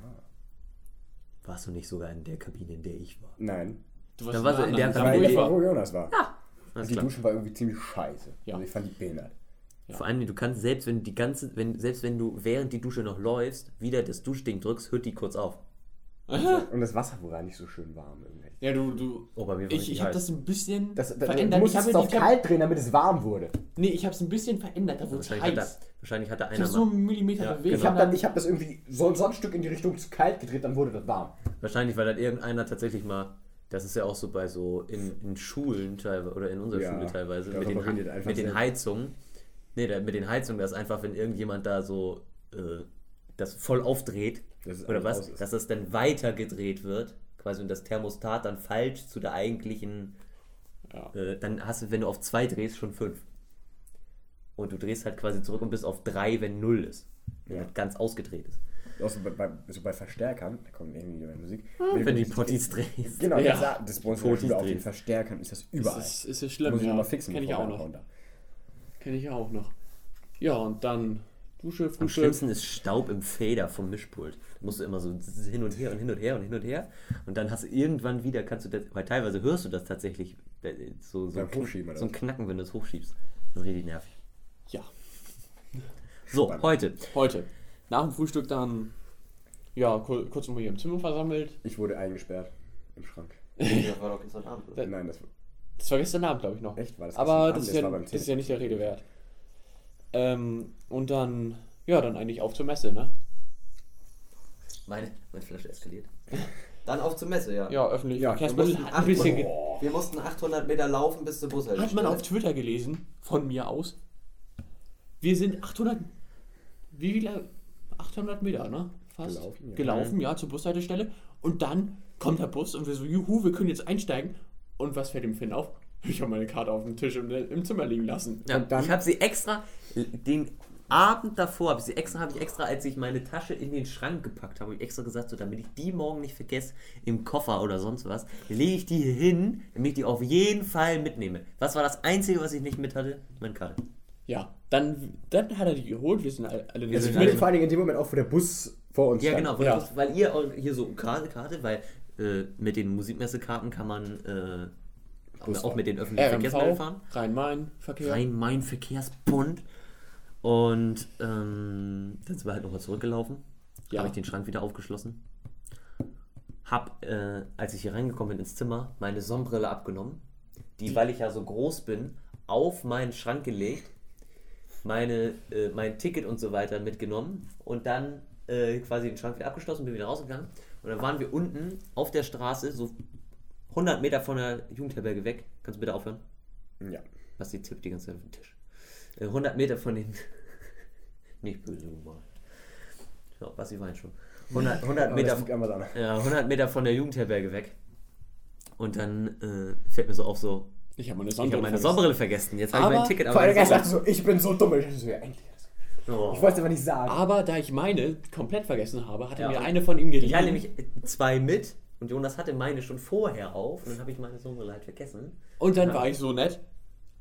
Warst du nicht sogar in der Kabine, in der ich war? nein. Du Da war so in der wo Kabine- ich ich, war. wo Jonas war. Alles die klar. Dusche war irgendwie ziemlich scheiße. Ja. Also ich fand die behindert. Ja. Vor allem, du kannst selbst wenn die ganze, wenn, selbst wenn du während die Dusche noch läufst, wieder das Duschding drückst, hört die kurz auf. Und das Wasser war nicht so schön warm irgendwie. Ja, du, du. Oh, bei mir war Ich, ich habe heiß. das ein bisschen Das, das, du verändert. Ich musstest habe es auf ich kalt drehen, damit es warm wurde. Nee, ich habe es ein bisschen verändert, da wurde es Wahrscheinlich hat, heiß. da, wahrscheinlich hatte Ich einer habe so einen Millimeter Ja, bewegt. Ich habe und dann, ich hab das irgendwie so ein Sandstück in die Richtung zu kalt gedreht, dann wurde das warm. wahrscheinlich, weil dann irgendeiner tatsächlich mal, das ist ja auch so bei so in, in Schulen teilweise, oder in unserer Ja, Schule teilweise, mit den, mit den. Heizungen. Nee, da, mit den Heizungen, das ist einfach, wenn irgendjemand da so äh, das voll aufdreht, Dass oder was, ist. dass das dann weiter gedreht wird, quasi und das Thermostat dann falsch zu der eigentlichen Ja. äh, dann hast du, wenn du auf 2 drehst, schon 5. Und du drehst halt quasi zurück und bist auf 3, wenn 0 ist. Wenn Ja. das ganz ausgedreht ist. Auch so bei, bei, so bei Verstärkern, da kommt irgendwie wieder Musik. Wenn du die Potties drehst. Genau, Ja. das, das, das bei uns Potties auf den. Verstärkern ist das überall. Das ist, ist ja schlimm. Muss ich ja. nochmal fixen. Kenn ich auch noch. Kenn ich auch noch. Ja, und dann Dusche, Am schlimmsten ist Staub im Fader vom Mischpult. Da musst du immer so hin und her und hin und her und hin und her. Und dann hast du irgendwann wieder, kannst du das, weil teilweise hörst du das tatsächlich, äh, so, so, ein, oder so ein? Knacken, wenn du es hochschiebst. Das ist richtig nervig. Ja, So, Spannend. heute. heute. Nach dem Frühstück dann, ja, kur- kurz mal hier im Zimmer versammelt. Ich wurde eingesperrt im Schrank. Das war doch gestern Abend. Äh, Nein, das Das war gestern Abend, glaube ich, noch. echt war das Aber gestern das ist, Abend? ja, war beim das ist ja nicht der Rede wert. Ähm, und dann, ja, dann eigentlich auf zur Messe, ne? Meine, meine Flasche eskaliert. Dann auf zur Messe, ja. Ja, öffentlich. Ja, wir mussten ein bisschen. ge- Boah. Wir mussten 800 Meter laufen bis zur Bushaltestelle. Hat man auf Twitter gelesen, von mir aus. Wir sind 800. Wie viele? 800 Meter, ne? Fast. Gelaufen, ja. Gelaufen, ja, zur Bushaltestelle. Und dann kommt der Bus und wir so, juhu, wir können jetzt einsteigen. Und was fällt dem Finn auf? Ich habe meine Karte auf dem Tisch im, im Zimmer liegen lassen. Ja, Und dann- ich habe sie extra, den Abend davor, habe ich sie extra, habe ich extra, als ich meine Tasche in den Schrank gepackt habe, habe ich extra gesagt, so damit ich die morgen nicht vergesse, im Koffer oder sonst was, lege ich die hier hin, damit ich die auf jeden Fall mitnehme. Was war das Einzige, was ich nicht mit hatte? Meine Karte. Ja, dann, dann hat er die geholt. Wir sind alle alle Es sind alle- vor allen Dingen in dem Moment auch, wo der Bus vor uns Ja, stand. genau, weil, Ja. weil ihr hier so Karte, Karte weil äh, mit den Musikmessekarten kann man äh, auch mit den öffentlichen Verkehrsmitteln fahren. RMV, Rhein-Main-Verkehr. Rhein-Main-Verkehrsbund. Und ähm, dann sind wir halt nochmal zurückgelaufen. Ja. Habe ich den Schrank wieder aufgeschlossen. Hab, äh, als ich hier reingekommen bin ins Zimmer, meine Sonnenbrille abgenommen. Die, weil ich ja so groß bin, auf meinen Schrank gelegt. Meine, äh, mein Ticket und so weiter mitgenommen. Und dann äh, quasi den Schrank wieder abgeschlossen, bin wieder rausgegangen. Und dann waren wir unten auf der Straße, so 100 Meter von der Jugendherberge weg. Kannst du bitte aufhören? Ja. Basti tippt die ganze Zeit auf den Tisch. Äh, 100 Meter von den. Nicht böse gemeint. Ja, Basti weint schon. 100, 100 Aber Meter ja, 100 Meter von der Jugendherberge weg. Und dann äh, fällt mir so auf, so, Ich habe meine ich habe Sonnenbrille. meine vergessen. Sonnenbrille vergessen. Jetzt habe ich mein Ticket Vor allem, er meine sagte so, ich bin so dumm. Ich so, ja, endlich. Oh. Ich wollte es aber nicht sagen. Aber da ich meine komplett vergessen habe, hatte Ja, mir eine von ihm geliehen. Ich hatte nämlich zwei mit und Jonas hatte meine schon vorher auf und dann habe ich meine Sonnenbrille halt vergessen. Und dann Ja. war ich so nett,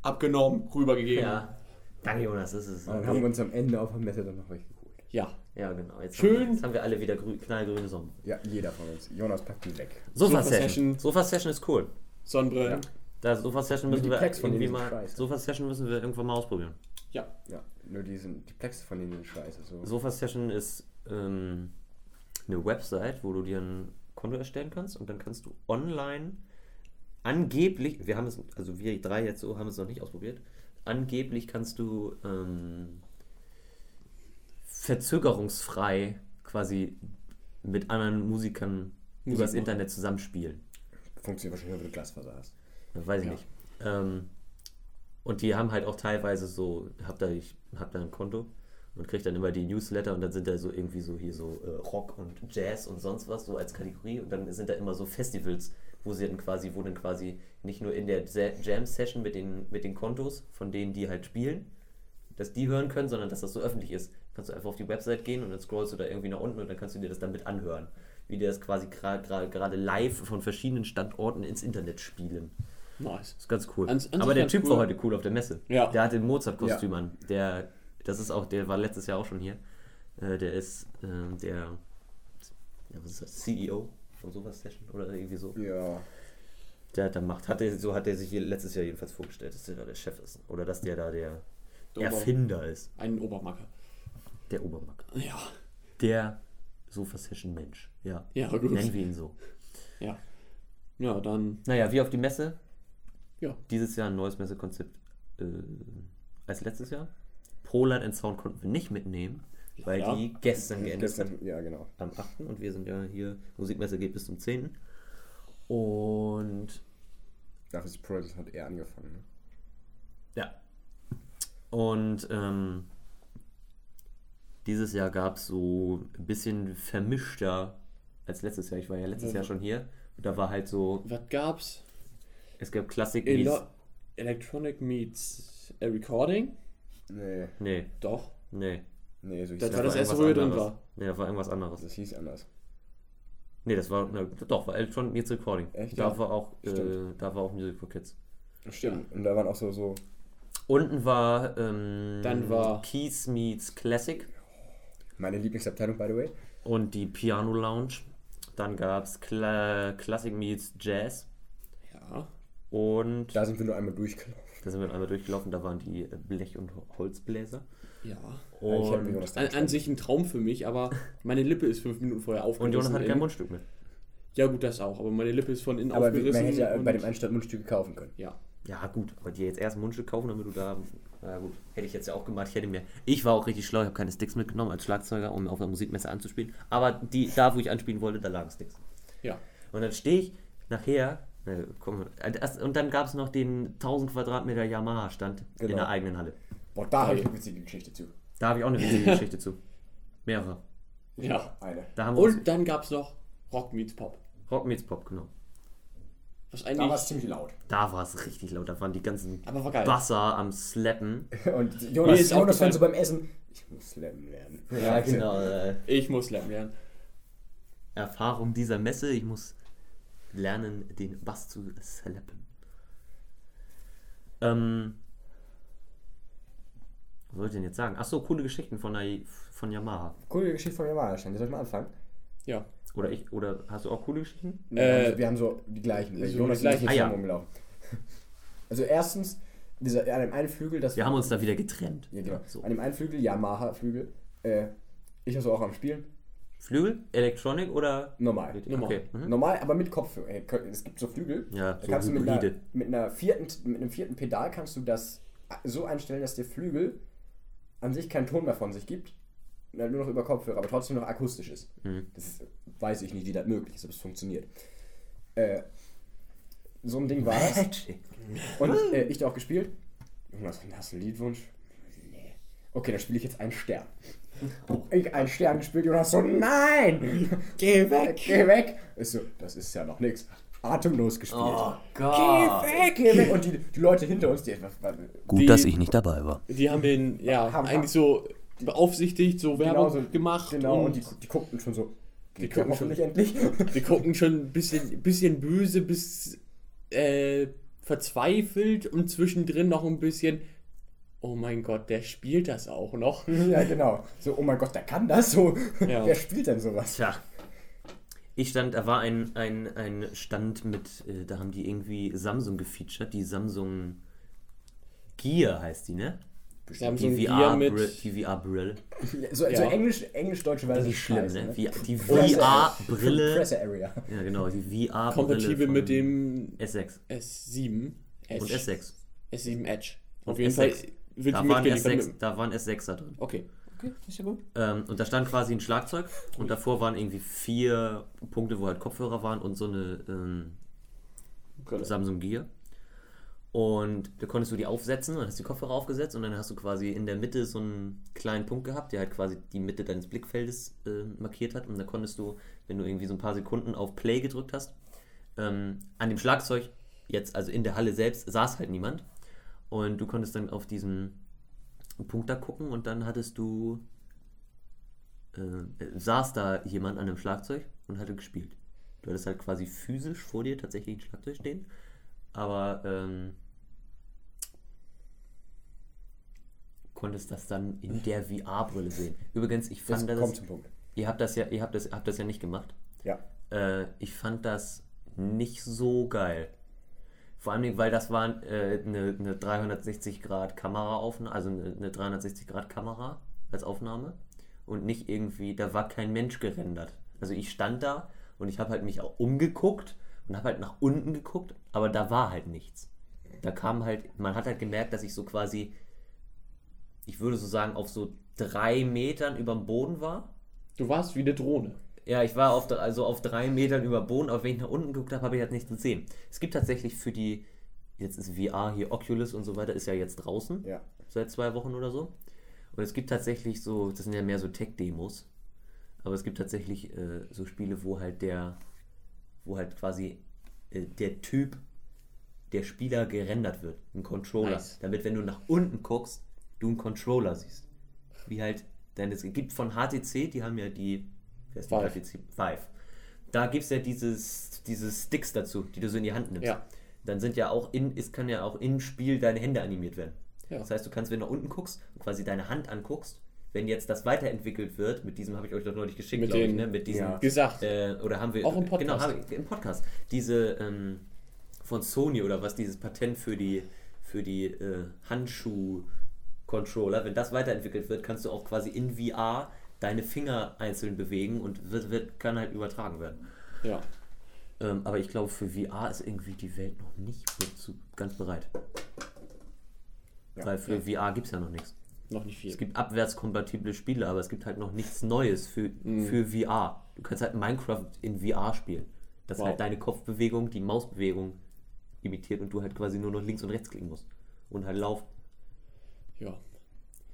abgenommen, rübergegeben. Ja. Danke, Jonas, das ist. Und dann haben wir uns am Ende auf der Messe dann noch welche geholt. Ja. Ja, genau. Jetzt Schön. Haben wir, jetzt haben wir alle wieder grü knallgrüne Sonnen. Ja, jeder von uns. Jonas packt die weg. Sofa-Session. Sofa-Session. Ist cool. Sonnenbrille. Ja. Da Sofa-Session müssen wir irgendwie mal. scheiße. Sofa-Session müssen wir irgendwann mal ausprobieren. Ja. Ja, nur die, sind, die Plexe von denen sind scheiße. So. Sofa-Session ist ähm, eine Website, wo du dir ein Konto erstellen kannst und dann kannst du online angeblich, wir haben es, also wir drei jetzt so haben es noch nicht ausprobiert, angeblich kannst du ähm, verzögerungsfrei quasi mit anderen Musikern Musik übers. Internet zusammenspielen. Funktioniert wahrscheinlich, wenn du Glasfaser hast. Weiß ich Ja. nicht. Ähm, und die haben halt auch teilweise so, hab da, ich hab da ein Konto und krieg dann immer die Newsletter und dann sind da so irgendwie so hier so äh, Rock und Jazz und sonst was so als Kategorie und dann sind da immer so Festivals, wo sie dann quasi, wo dann quasi nicht nur in der Se- Jam-Session mit den, mit den Kontos, von denen die halt spielen, dass die hören können, sondern dass das so öffentlich ist. Kannst du einfach auf die Website gehen und dann scrollst du da irgendwie nach unten und dann kannst du dir das dann mit anhören. Wie die das quasi gra- gra- gerade live von verschiedenen Standorten ins Internet spielen. Nice. Das ist ganz cool. An- an Aber der Typ cool. war heute cool auf der Messe. Ja. Der hatte ein Mozart-Kostüm an. Der, das ist auch, der war letztes Jahr auch schon hier. Äh, der ist ähm, der, ja, was ist das? CEO von sowas Session oder irgendwie so. Ja. Der hat da Macht. Hat der, so hat er sich letztes Jahr jedenfalls vorgestellt, dass der da der Chef ist. Oder dass der da der Der Ober- Erfinder ist. Ein Obermacker. Der Obermack. Ja. Der Sofa-Session-Mensch. Ja. Ja, gut. Nennen wir ihn so. Ja. Ja, dann. Naja, wie auf die Messe. Ja. Dieses Jahr ein neues Messekonzept äh, als letztes Jahr. Poland and Sound konnten wir nicht mitnehmen, weil Ja. die gestern geendet Gestern, hat. ja, genau. Am 8. und wir sind ja hier, Musikmesse geht bis zum 10. Und Dafür ist Project hat eher angefangen. Ne? ja. Und ähm, dieses Jahr gab es so ein bisschen vermischter als letztes Jahr. Ich war ja letztes Ja. Jahr schon hier. Und da war halt so, Was gab's? es gab Klassik. Elo Electronic meets a Recording? Nee, Nee, Doch. nee. nee, so hieß Das das. war das irgendwas erste, wo ihr drin anderes. war. Nee, das war irgendwas anderes. Das hieß anders. Nee, das war, na, doch, war Electronic Meets Recording. Echt? Da Ja. war auch, äh, da war auch Music for Kids. Stimmt. Und da waren auch so, so Unten war, ähm, Dann war- Keys Meets Classic meine Lieblingsabteilung, by the way. und die Piano Lounge. Dann gab es Cla Classic Meets Jazz Ja. und Da sind wir nur einmal durchgelaufen. Da sind wir einmal durchgelaufen, da waren die äh, Blech- und Holzbläser. Ja. Und, da An, an sich ein Traum für mich, aber meine Lippe ist fünf Minuten vorher und aufgerissen. Jonas hatte kein in- Mundstück mit. Ja, gut, das auch, aber meine Lippe ist von innen Aber aufgerissen. man hätte ja und- bei dem Einstand Mundstücke kaufen können. Ja. Ja, gut, aber dir jetzt erst ein Mundstück kaufen, damit du da. Na gut, hätte ich jetzt ja auch gemacht. Ich hätte mir. Ich war auch richtig schlau, ich habe keine Sticks mitgenommen als Schlagzeuger, um auf der Musikmesse anzuspielen. Aber die, da, wo ich anspielen wollte, da lagen Sticks. Ja. Und dann stehe ich nachher. Und dann gab es noch den 1000 Quadratmeter Yamaha-Stand in Genau. der eigenen Halle. Boah, da habe ich eine witzige Geschichte zu. Da habe ich auch eine witzige Geschichte zu. Mehrere. Ja. Eine. Da Und dann gab's noch Rock meets Pop. Rock meets Pop, genau. Was Da war es ziemlich laut. Da war es richtig laut. Da waren die ganzen Aber war geil. Basser am Slappen. Und Jonas ist ist auch das aufgefallen- so beim Essen. Ich muss slammen lernen. Ja, genau. Äh, Ich muss lernen lernen. Erfahrung dieser Messe. Ich muss lernen, den Bass zu slappen. Ähm, was wollte ich denn jetzt sagen? Achso, coole Geschichten von, der, von Yamaha. Coole Geschichte von Yamaha stand. Soll ich mal anfangen? Ja. Oder ich, oder hast du auch coole Geschichten? Wir, Äh, haben, wir haben so die gleichen. so Jonas die gleichen. Ah, ja. rumgelaufen. Also erstens, dieser, an dem einen Flügel, das Wir haben uns da wieder getrennt. Ja, genau. So. An dem einen Flügel, Yamaha-Flügel, äh, ich also auch am Spielen. Flügel? Electronic oder? Normal. Normal. Okay. Mhm. Normal, aber mit Kopfhörer. Es gibt so Flügel. Ja, da so kannst du mit einer, Hybride. mit, einer vierten, mit einem vierten Pedal kannst du das so einstellen, dass der Flügel an sich keinen Ton mehr von sich gibt. nur noch über Kopfhörer, aber trotzdem noch akustisch ist. Mhm. Das ist, weiß ich nicht, wie das möglich ist, ob es funktioniert. Äh, so ein Ding war das. Magic. Und äh, ich da auch gespielt. Jonas, hast du einen Liedwunsch? Nee. Okay, dann spiele ich jetzt einen Stern. Ich einen Stern gespielt, Jonas so, nein! Geh weg! Geh weg! Ich so, das ist ja noch nichts. Atemlos gespielt. Oh Geh Gott. weg, geh weg! Und die, die Leute hinter uns, die etwas. Gut, Die- dass ich nicht dabei war. Die haben den, ja, Haben- eigentlich so beaufsichtigt, so Werbung so- gemacht. Genau, und, und die, die guckten schon so. Die gucken schon- hoffentlich endlich. die gucken schon ein bisschen, bisschen böse bis äh, verzweifelt und zwischendrin noch ein bisschen, oh mein Gott, der spielt das auch noch. ja, genau. So, oh mein Gott, der kann das so. Ja. Wer spielt denn sowas? Tja. Ich stand, da war ein, ein, ein Stand mit, äh, da haben die irgendwie Samsung gefeatured, die Samsung Gear heißt die, ne? So Die Gear VR mit, Brill- die VR-Brille. So, so Ja. Englisch, Englisch-deutsche Version. Die ist schlimm, scheiße, ne? Die, die Presse- VR-Brille. Ja, genau, die VR-Brille. kompatibel mit dem S6 S7. Edge. und S6. S7 Edge. Und Auf jeden S6. Fall Da waren. S6, mit- da waren S6er drin. Okay. Okay, ist ja gut. Ähm, und da stand quasi ein Schlagzeug und davor waren irgendwie vier Punkte, wo halt Kopfhörer waren und so eine ähm, Brille. Samsung Gear. Und da konntest du die aufsetzen und hast die Kopfhörer aufgesetzt und dann hast du quasi in der Mitte so einen kleinen Punkt gehabt, der halt quasi die Mitte deines Blickfeldes äh, markiert hat. Und da konntest du, wenn du irgendwie so ein paar Sekunden auf Play gedrückt hast, ähm, an dem Schlagzeug, jetzt also in der Halle selbst, saß halt niemand. Und du konntest dann auf diesen Punkt da gucken und dann hattest du, äh, saß da jemand an dem Schlagzeug und hatte gespielt. Du hattest halt quasi physisch vor dir tatsächlich ein Schlagzeug stehen, aber ähm, konntest das dann in der VR-Brille sehen. Übrigens, ich fand das, kommt zum Punkt. ihr habt das ja, ihr habt das, habt das ja nicht gemacht. Ja. Äh, ich fand das nicht so geil. Vor allem, weil das war äh, eine, eine 360 Grad Kameraaufnahme, also eine, eine 360 Grad Kamera als Aufnahme und nicht irgendwie, da war kein Mensch gerendert. Also ich stand da und ich habe halt mich auch umgeguckt und habe halt nach unten geguckt, aber da war halt nichts. Da kam halt, man hat halt gemerkt, dass ich so quasi, ich würde so sagen, auf so drei Metern über dem Boden war. Du warst wie eine Drohne. Ja, ich war auf, also auf drei Metern über Boden, aber wenn ich nach unten geguckt habe, habe ich halt nichts gesehen. Es gibt tatsächlich für die, jetzt ist VR hier, Oculus und so weiter, ist ja jetzt draußen, Ja. seit zwei Wochen oder so. Und es gibt tatsächlich so, das sind ja mehr so Tech-Demos, aber es gibt tatsächlich äh, so Spiele, wo halt der, wo halt quasi äh, der Typ, der Spieler gerendert wird, ein Controller, Nice. damit wenn du nach unten guckst, du einen Controller siehst. Wie halt, denn es gibt von HTC, die haben ja die, wer ist. HTC? Vive. Da gibt es ja dieses, diese Sticks dazu, die du so in die Hand nimmst. Ja. Dann sind ja auch in, es kann ja auch im Spiel deine Hände animiert werden. Ja. Das heißt, du kannst, wenn du nach unten guckst und quasi deine Hand anguckst, wenn jetzt das weiterentwickelt wird, mit diesem habe ich euch doch neulich geschickt, Mit glaube ich, ne? Mit diesem, Ja. Gesagt. äh, oder haben wir Auch im Podcast. Genau, haben wir, im Podcast. Diese ähm, von Sony oder was dieses Patent für die für die äh, Handschuh-Controller, wenn das weiterentwickelt wird, kannst du auch quasi in VR deine Finger einzeln bewegen und wird, wird kann halt übertragen werden. Ja. Ähm, aber ich glaube, für VR ist irgendwie die Welt noch nicht so ganz bereit. Ja. Weil für VR gibt es ja noch nichts. Noch nicht viel. Es gibt abwärtskompatible Spiele, aber es gibt halt noch nichts Neues für, für VR. Du kannst halt Minecraft in VR spielen. Das Wow. halt deine Kopfbewegung, die Mausbewegung imitiert und du halt quasi nur noch links und rechts klicken musst. Und halt laufen. ja.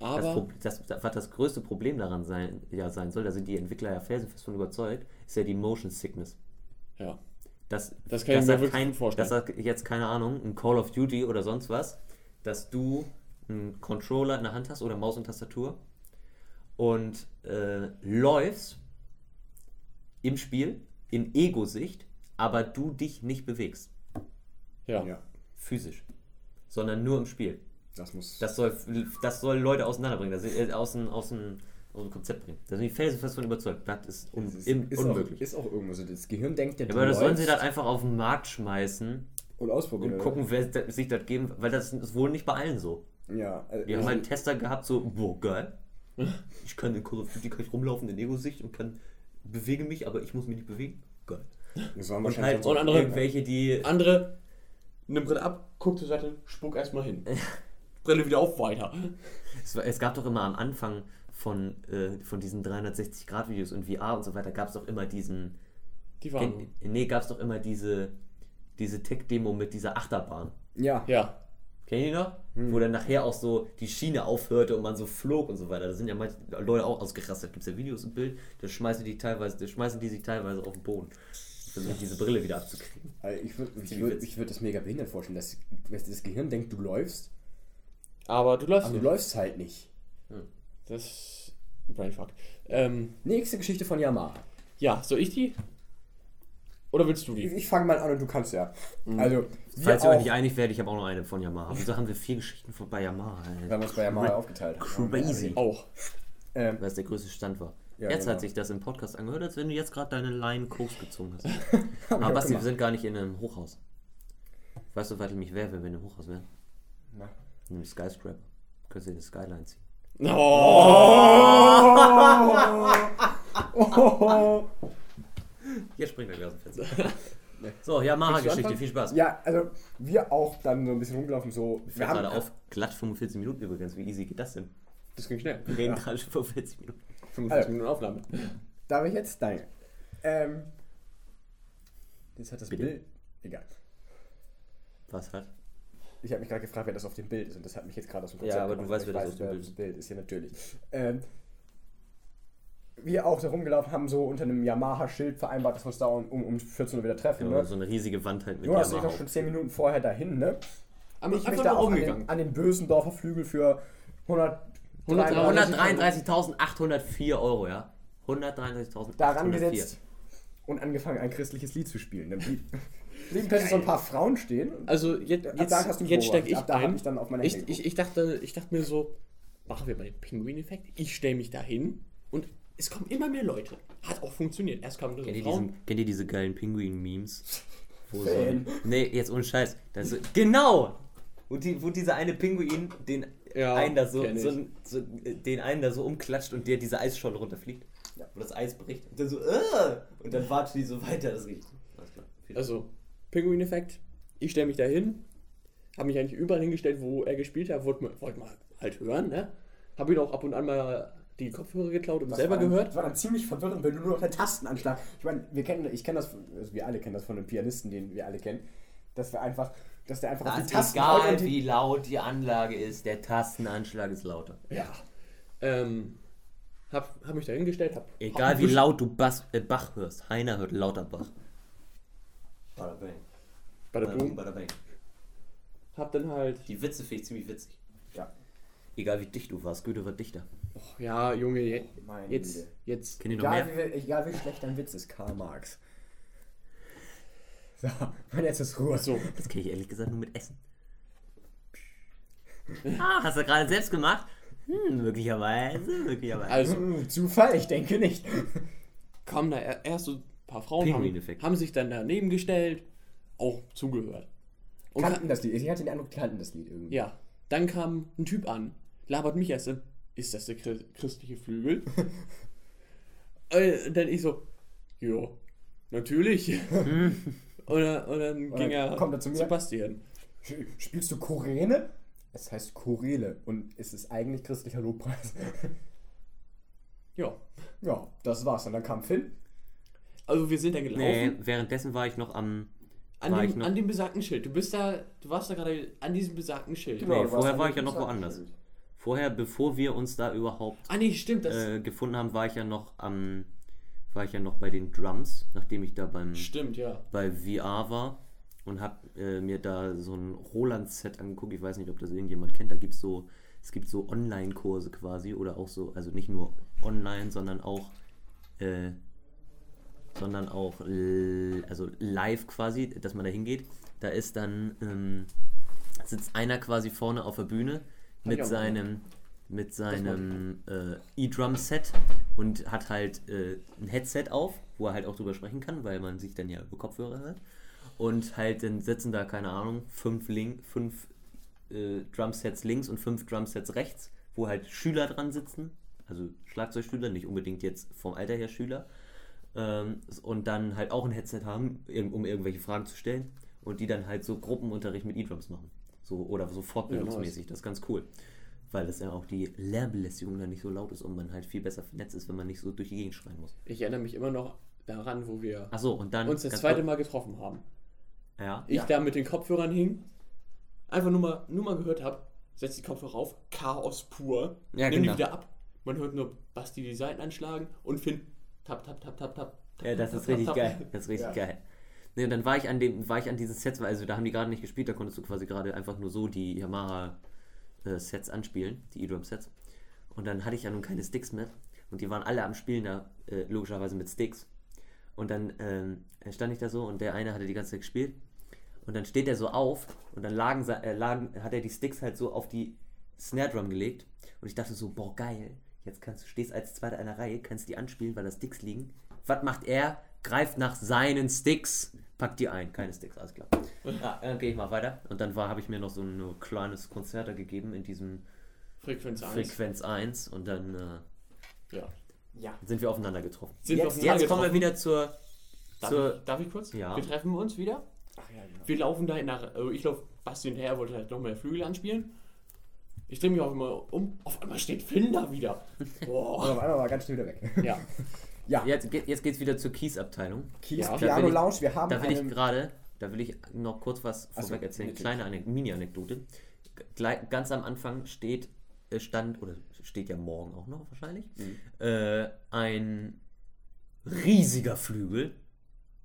Das, Aber das, das, was das größte Problem daran sein, ja, sein soll, da sind die Entwickler ja felsenfest von überzeugt, ist ja die Motion Sickness. ja. Das, Das kann ich mir wirklich kein, vorstellen. Das sagt jetzt keine Ahnung, ein Call of Duty oder sonst was, dass du einen Controller in der Hand hast oder Maus und Tastatur und äh, läufst im Spiel in Ego-Sicht, aber du dich nicht bewegst, Ja. Ja. physisch, sondern nur im Spiel. Das muss. Das soll, das soll Leute auseinanderbringen, das, äh, aus, dem, aus, dem, aus dem Konzept bringen. Da sind die felsenfest von überzeugt. Das ist, un, ist, im, ist, unmöglich. Auch, ist auch irgendwo so. Das Gehirn denkt ja, aber das sollen sie dann einfach auf den Markt schmeißen und ausprobieren. und gucken, wer sich das geben, weil das ist wohl nicht bei allen so. Ja. Also, Wir haben halt einen Tester gehabt, so, boah, geil. Ich kann in Call of Duty kann ich rumlaufen in Ego-Sicht und kann bewege mich, aber ich muss mich nicht bewegen. Geil. das waren Und wahrscheinlich halt so- und andere- irgendwelche, die Andere, nimm Brille ab, guck zur Seite, spuck erstmal hin. Brille wieder auf, weiter. Es, war- es gab doch immer am Anfang von, äh, von diesen 360-Grad-Videos und VR und so weiter, gab es doch immer diesen. Die waren. Kenn, nee, gab es doch immer diese, diese Tech-Demo mit dieser Achterbahn. Ja. Ja. Kennt ihr noch? Wo dann nachher auch so die Schiene aufhörte und man so flog und so weiter. Da sind ja manche Leute auch ausgerastet. Gibt es ja Videos im Bild, da schmeißen die teilweise, da schmeißen die sich teilweise auf den Boden. Versuchen diese Brille wieder abzukriegen. Also ich würde ich würd, ich würd das mega behindert vorstellen, dass, dass das Gehirn denkt, du läufst, Aber du läufst aber du nicht. läufst halt nicht. Das ist ein Brainfuck. Ähm, Nächste Geschichte von Yamaha. ja, soll ich die? Oder willst du Ich, die? ich fange mal an und du kannst ja. Also, wir Falls ihr euch nicht einig werdet, ich habe auch noch eine von Yamaha. Wieso haben wir vier Geschichten von bei Yamaha? wir Alter? haben uns bei Yamaha aufgeteilt. Crazy. Auch. Ähm, Weil es der größte Stand war. Ja, jetzt genau. hat sich das im Podcast angehört, als wenn du jetzt gerade deine Line Koks gezogen hast. Wir Aber Basti, wir sind gar nicht in einem Hochhaus. Weißt du, was ich mich wäre, wenn wir in einem Hochhaus wären? Na. Einem Skyscraper. Könntest du in eine Skyline ziehen. Hier springt er gleich aus dem Fenster. so, Yamaha-Geschichte, anfangen? viel Spaß. Ja, also wir auch dann so ein bisschen rumgelaufen, so. Wir haben gerade auf, glatt 45 Minuten übrigens. Wie easy geht das denn? Das ging schnell. Wir reden gerade schon 45 Minuten. 45 Also. Minuten Aufnahme. Darf ich jetzt? Danke. Ähm. Jetzt hat das? Bild. Egal. Was hat? Ich habe mich gerade gefragt, wer das auf dem Bild ist und das hat mich jetzt gerade aus dem Ja, Konzept aber du gebracht, weißt, wer das auf dem Bild das Bild ist. Ja, natürlich. Ähm, wir auch da rumgelaufen haben, so unter einem Yamaha-Schild vereinbart, dass wir uns da um, um 14 Uhr wieder treffen. Ja, ne? so eine riesige Wand halt mit Jonas und ich Yamaha. noch schon 10 Minuten vorher dahin, ne? Aber Ich bin da auch an den, an den Bösendorfer Flügel für 100 133.804 Euro, ja? 133.804. daran gesetzt und angefangen, ein christliches Lied zu spielen. Blieben plötzlich so ein paar Frauen stehen. Also jetzt, jetzt, da hast du jetzt steige ich Ab da ein. ich dann auf meine Ich, ich, ich, dachte, ich dachte mir so, machen wir mal den Pinguin-Effekt. Ich stelle mich da hin und es kommen immer mehr Leute. Hat auch funktioniert. Erst kamen nur so Kennt ihr, Frauen. diesen, kennt ihr diese geilen Pinguin-Memes? Wo so, nee, jetzt ohne Scheiß. Das so, genau! Wo, die, wo dieser eine Pinguin den Ja, einen da so, so, so, äh, den einen da so umklatscht und der diese Eisscholle runterfliegt. Ja. Wo das Eis bricht. Und dann so, äh, und dann wartet die so weiter. Das riecht. Also, Pinguin-Effekt. Ich stelle mich da hin. Habe mich eigentlich überall hingestellt, wo er gespielt hat. Wollte mal, wollte mal halt hören, ne? Habe ihn auch ab und an mal die Kopfhörer geklaut und Das selber war dann, gehört. Das war dann ziemlich verwirrend, wenn du nur noch den Tastenanschlag. Ich meine, wir kennen, ich kenne das, also wir alle kennen das von einem Pianisten, den wir alle kennen, dass wir einfach, dass der einfach auf Das die ist Tasten egal, und die, wie laut die Anlage ist, der Tastenanschlag ist lauter. Ja. Ähm, hab, hab mich da hingestellt. Hab, Egal hab wie laut du Bass, äh, Bach hörst, Heiner hört lauter Bach. Bada bang. Bei der Bada Boom. bada bang. Hab dann halt. Die Witze finde ich ziemlich witzig. Ja. Egal wie dicht du warst, Goethe war dichter. Oh, ja, Junge, je, Meine jetzt, Güte. jetzt. Kennt ihr noch Egal mehr? wie, egal wie schlecht ein Witz ist, Karl Marx. So, und jetzt ist Ruhe. So, Das kenne ich ehrlich gesagt nur mit Essen. ah, hast du gerade selbst gemacht? Hm, möglicherweise, möglicherweise. also Zufall, ich denke nicht. kamen da er- erst so paar Frauen, haben, haben sich dann daneben gestellt, auch zugehört. Und Kannten das Lied. Ich hatte den Eindruck, die kannten das Lied irgendwie. Ja, dann kam ein Typ an, labert mich erst an, ist das der Chri- christliche Flügel? äh, dann ich so, ja, natürlich. und, dann, und dann Und ging dann er kommt er zu mir. Sebastian. Spielst du Chorene? Es heißt Chorele und es ist eigentlich christlicher Lobpreis. Ja, ja, das war's. Und dann kam Finn. Also wir sind dann gelaufen. nee, währenddessen war ich noch am. an, dem, noch, an dem besagten Schild. Du bist da, du warst da gerade an diesem besagten Schild. Nee, du warst vorher war ich ja noch woanders. Schild. Vorher, bevor wir uns da überhaupt Ah nee, stimmt, das äh, gefunden haben, war ich ja noch am. War ich ja noch bei den Drums, nachdem ich da beim. stimmt, ja. bei VR war und habe äh, mir da so ein Roland-Set angeguckt. Ich weiß nicht, ob das irgendjemand kennt. Da gibt es so, es gibt so Online-Kurse quasi oder auch so, also nicht nur online, sondern auch, äh, sondern auch also live quasi, dass man da hingeht. Da ist dann ähm, sitzt einer quasi vorne auf der Bühne mit seinem mit seinem äh, E-Drum-Set und hat halt äh, ein Headset auf, wo er halt auch drüber sprechen kann, weil man sich dann ja über Kopfhörer hört. Und halt dann sitzen da, keine Ahnung, fünf, Link, fünf äh, Drumsets links und fünf Drumsets rechts, wo halt Schüler dran sitzen. Also Schlagzeugschüler, nicht unbedingt jetzt vom Alter her Schüler. Ähm, und dann halt auch ein Headset haben, um irgendwelche Fragen zu stellen. Und die dann halt so Gruppenunterricht mit E-Drums machen. So, oder so fortbildungsmäßig. Das ist ganz cool. weil das ja auch die Lärmbelästigung dann nicht so laut ist und man halt viel besser vernetzt ist, wenn man nicht so durch die Gegend schreien muss. Ich erinnere mich immer noch daran, wo wir und dann. uns das zweite Mal getroffen haben. Ja. Ich Ja. da mit den Kopfhörern hing, einfach nur mal, nur mal gehört habe, setz die Kopfhörer auf, Chaos pur, Ja, nimm genau. die wieder ab. Man hört nur Basti die Seiten anschlagen und Finn tap, tap, tap, tap, tap. Ja, das tap, ist tap, richtig tap. geil. Das ist richtig Ja. geil. Nee, und dann war ich an dem, war ich an diesen Sets, weil also da haben die gerade nicht gespielt, da konntest du quasi gerade einfach nur so die Yamaha äh, Sets anspielen, die E-Drum Sets. Und dann hatte ich ja nun keine Sticks mehr. Und die waren alle am Spielen da, äh, logischerweise mit Sticks. Und dann ähm, stand ich da so und der eine hatte die ganze Zeit gespielt. Und dann steht er so auf und dann lagen, äh, lagen, hat er die Sticks halt so auf die Snare Drum gelegt. Und ich dachte so, boah, geil. Jetzt kannst du stehst als Zweiter einer Reihe, kannst die anspielen, weil da Sticks liegen. Was macht er? Greift nach seinen Sticks, packt die ein. Keine Sticks, alles klar. Ja, dann gehe ich mal weiter. Und dann war, habe ich mir noch so ein kleines Konzert da gegeben in diesem Frequenz 1. Frequenz 1 und dann äh, ja. Ja. sind wir aufeinander getroffen. Sind wir Jetzt- aufeinander Jetzt kommen wir getroffen? wieder zur. Darf, zur ich, darf ich kurz? Ja. Wir treffen uns wieder. Ach ja, genau. Wir laufen da in der. Also ich laufe Basti hinterher, wollte halt noch mehr Flügel anspielen. Ich drehe mich auch immer um. Auf einmal steht Finn da wieder. Und Boah. auf einmal war er ganz schnell wieder weg. Ja. Ja, jetzt, geht- jetzt geht es wieder zur Keys-Abteilung. Keys Ja, da Piano will ich- Lounge, wir haben Da will ich gerade, da will ich noch kurz was Ach so, vorweg erzählen. Kleine Anek Mini-Anekdote. Ganz am Anfang steht, äh, stand, oder steht ja morgen auch noch wahrscheinlich, Mhm. äh, ein riesiger Flügel,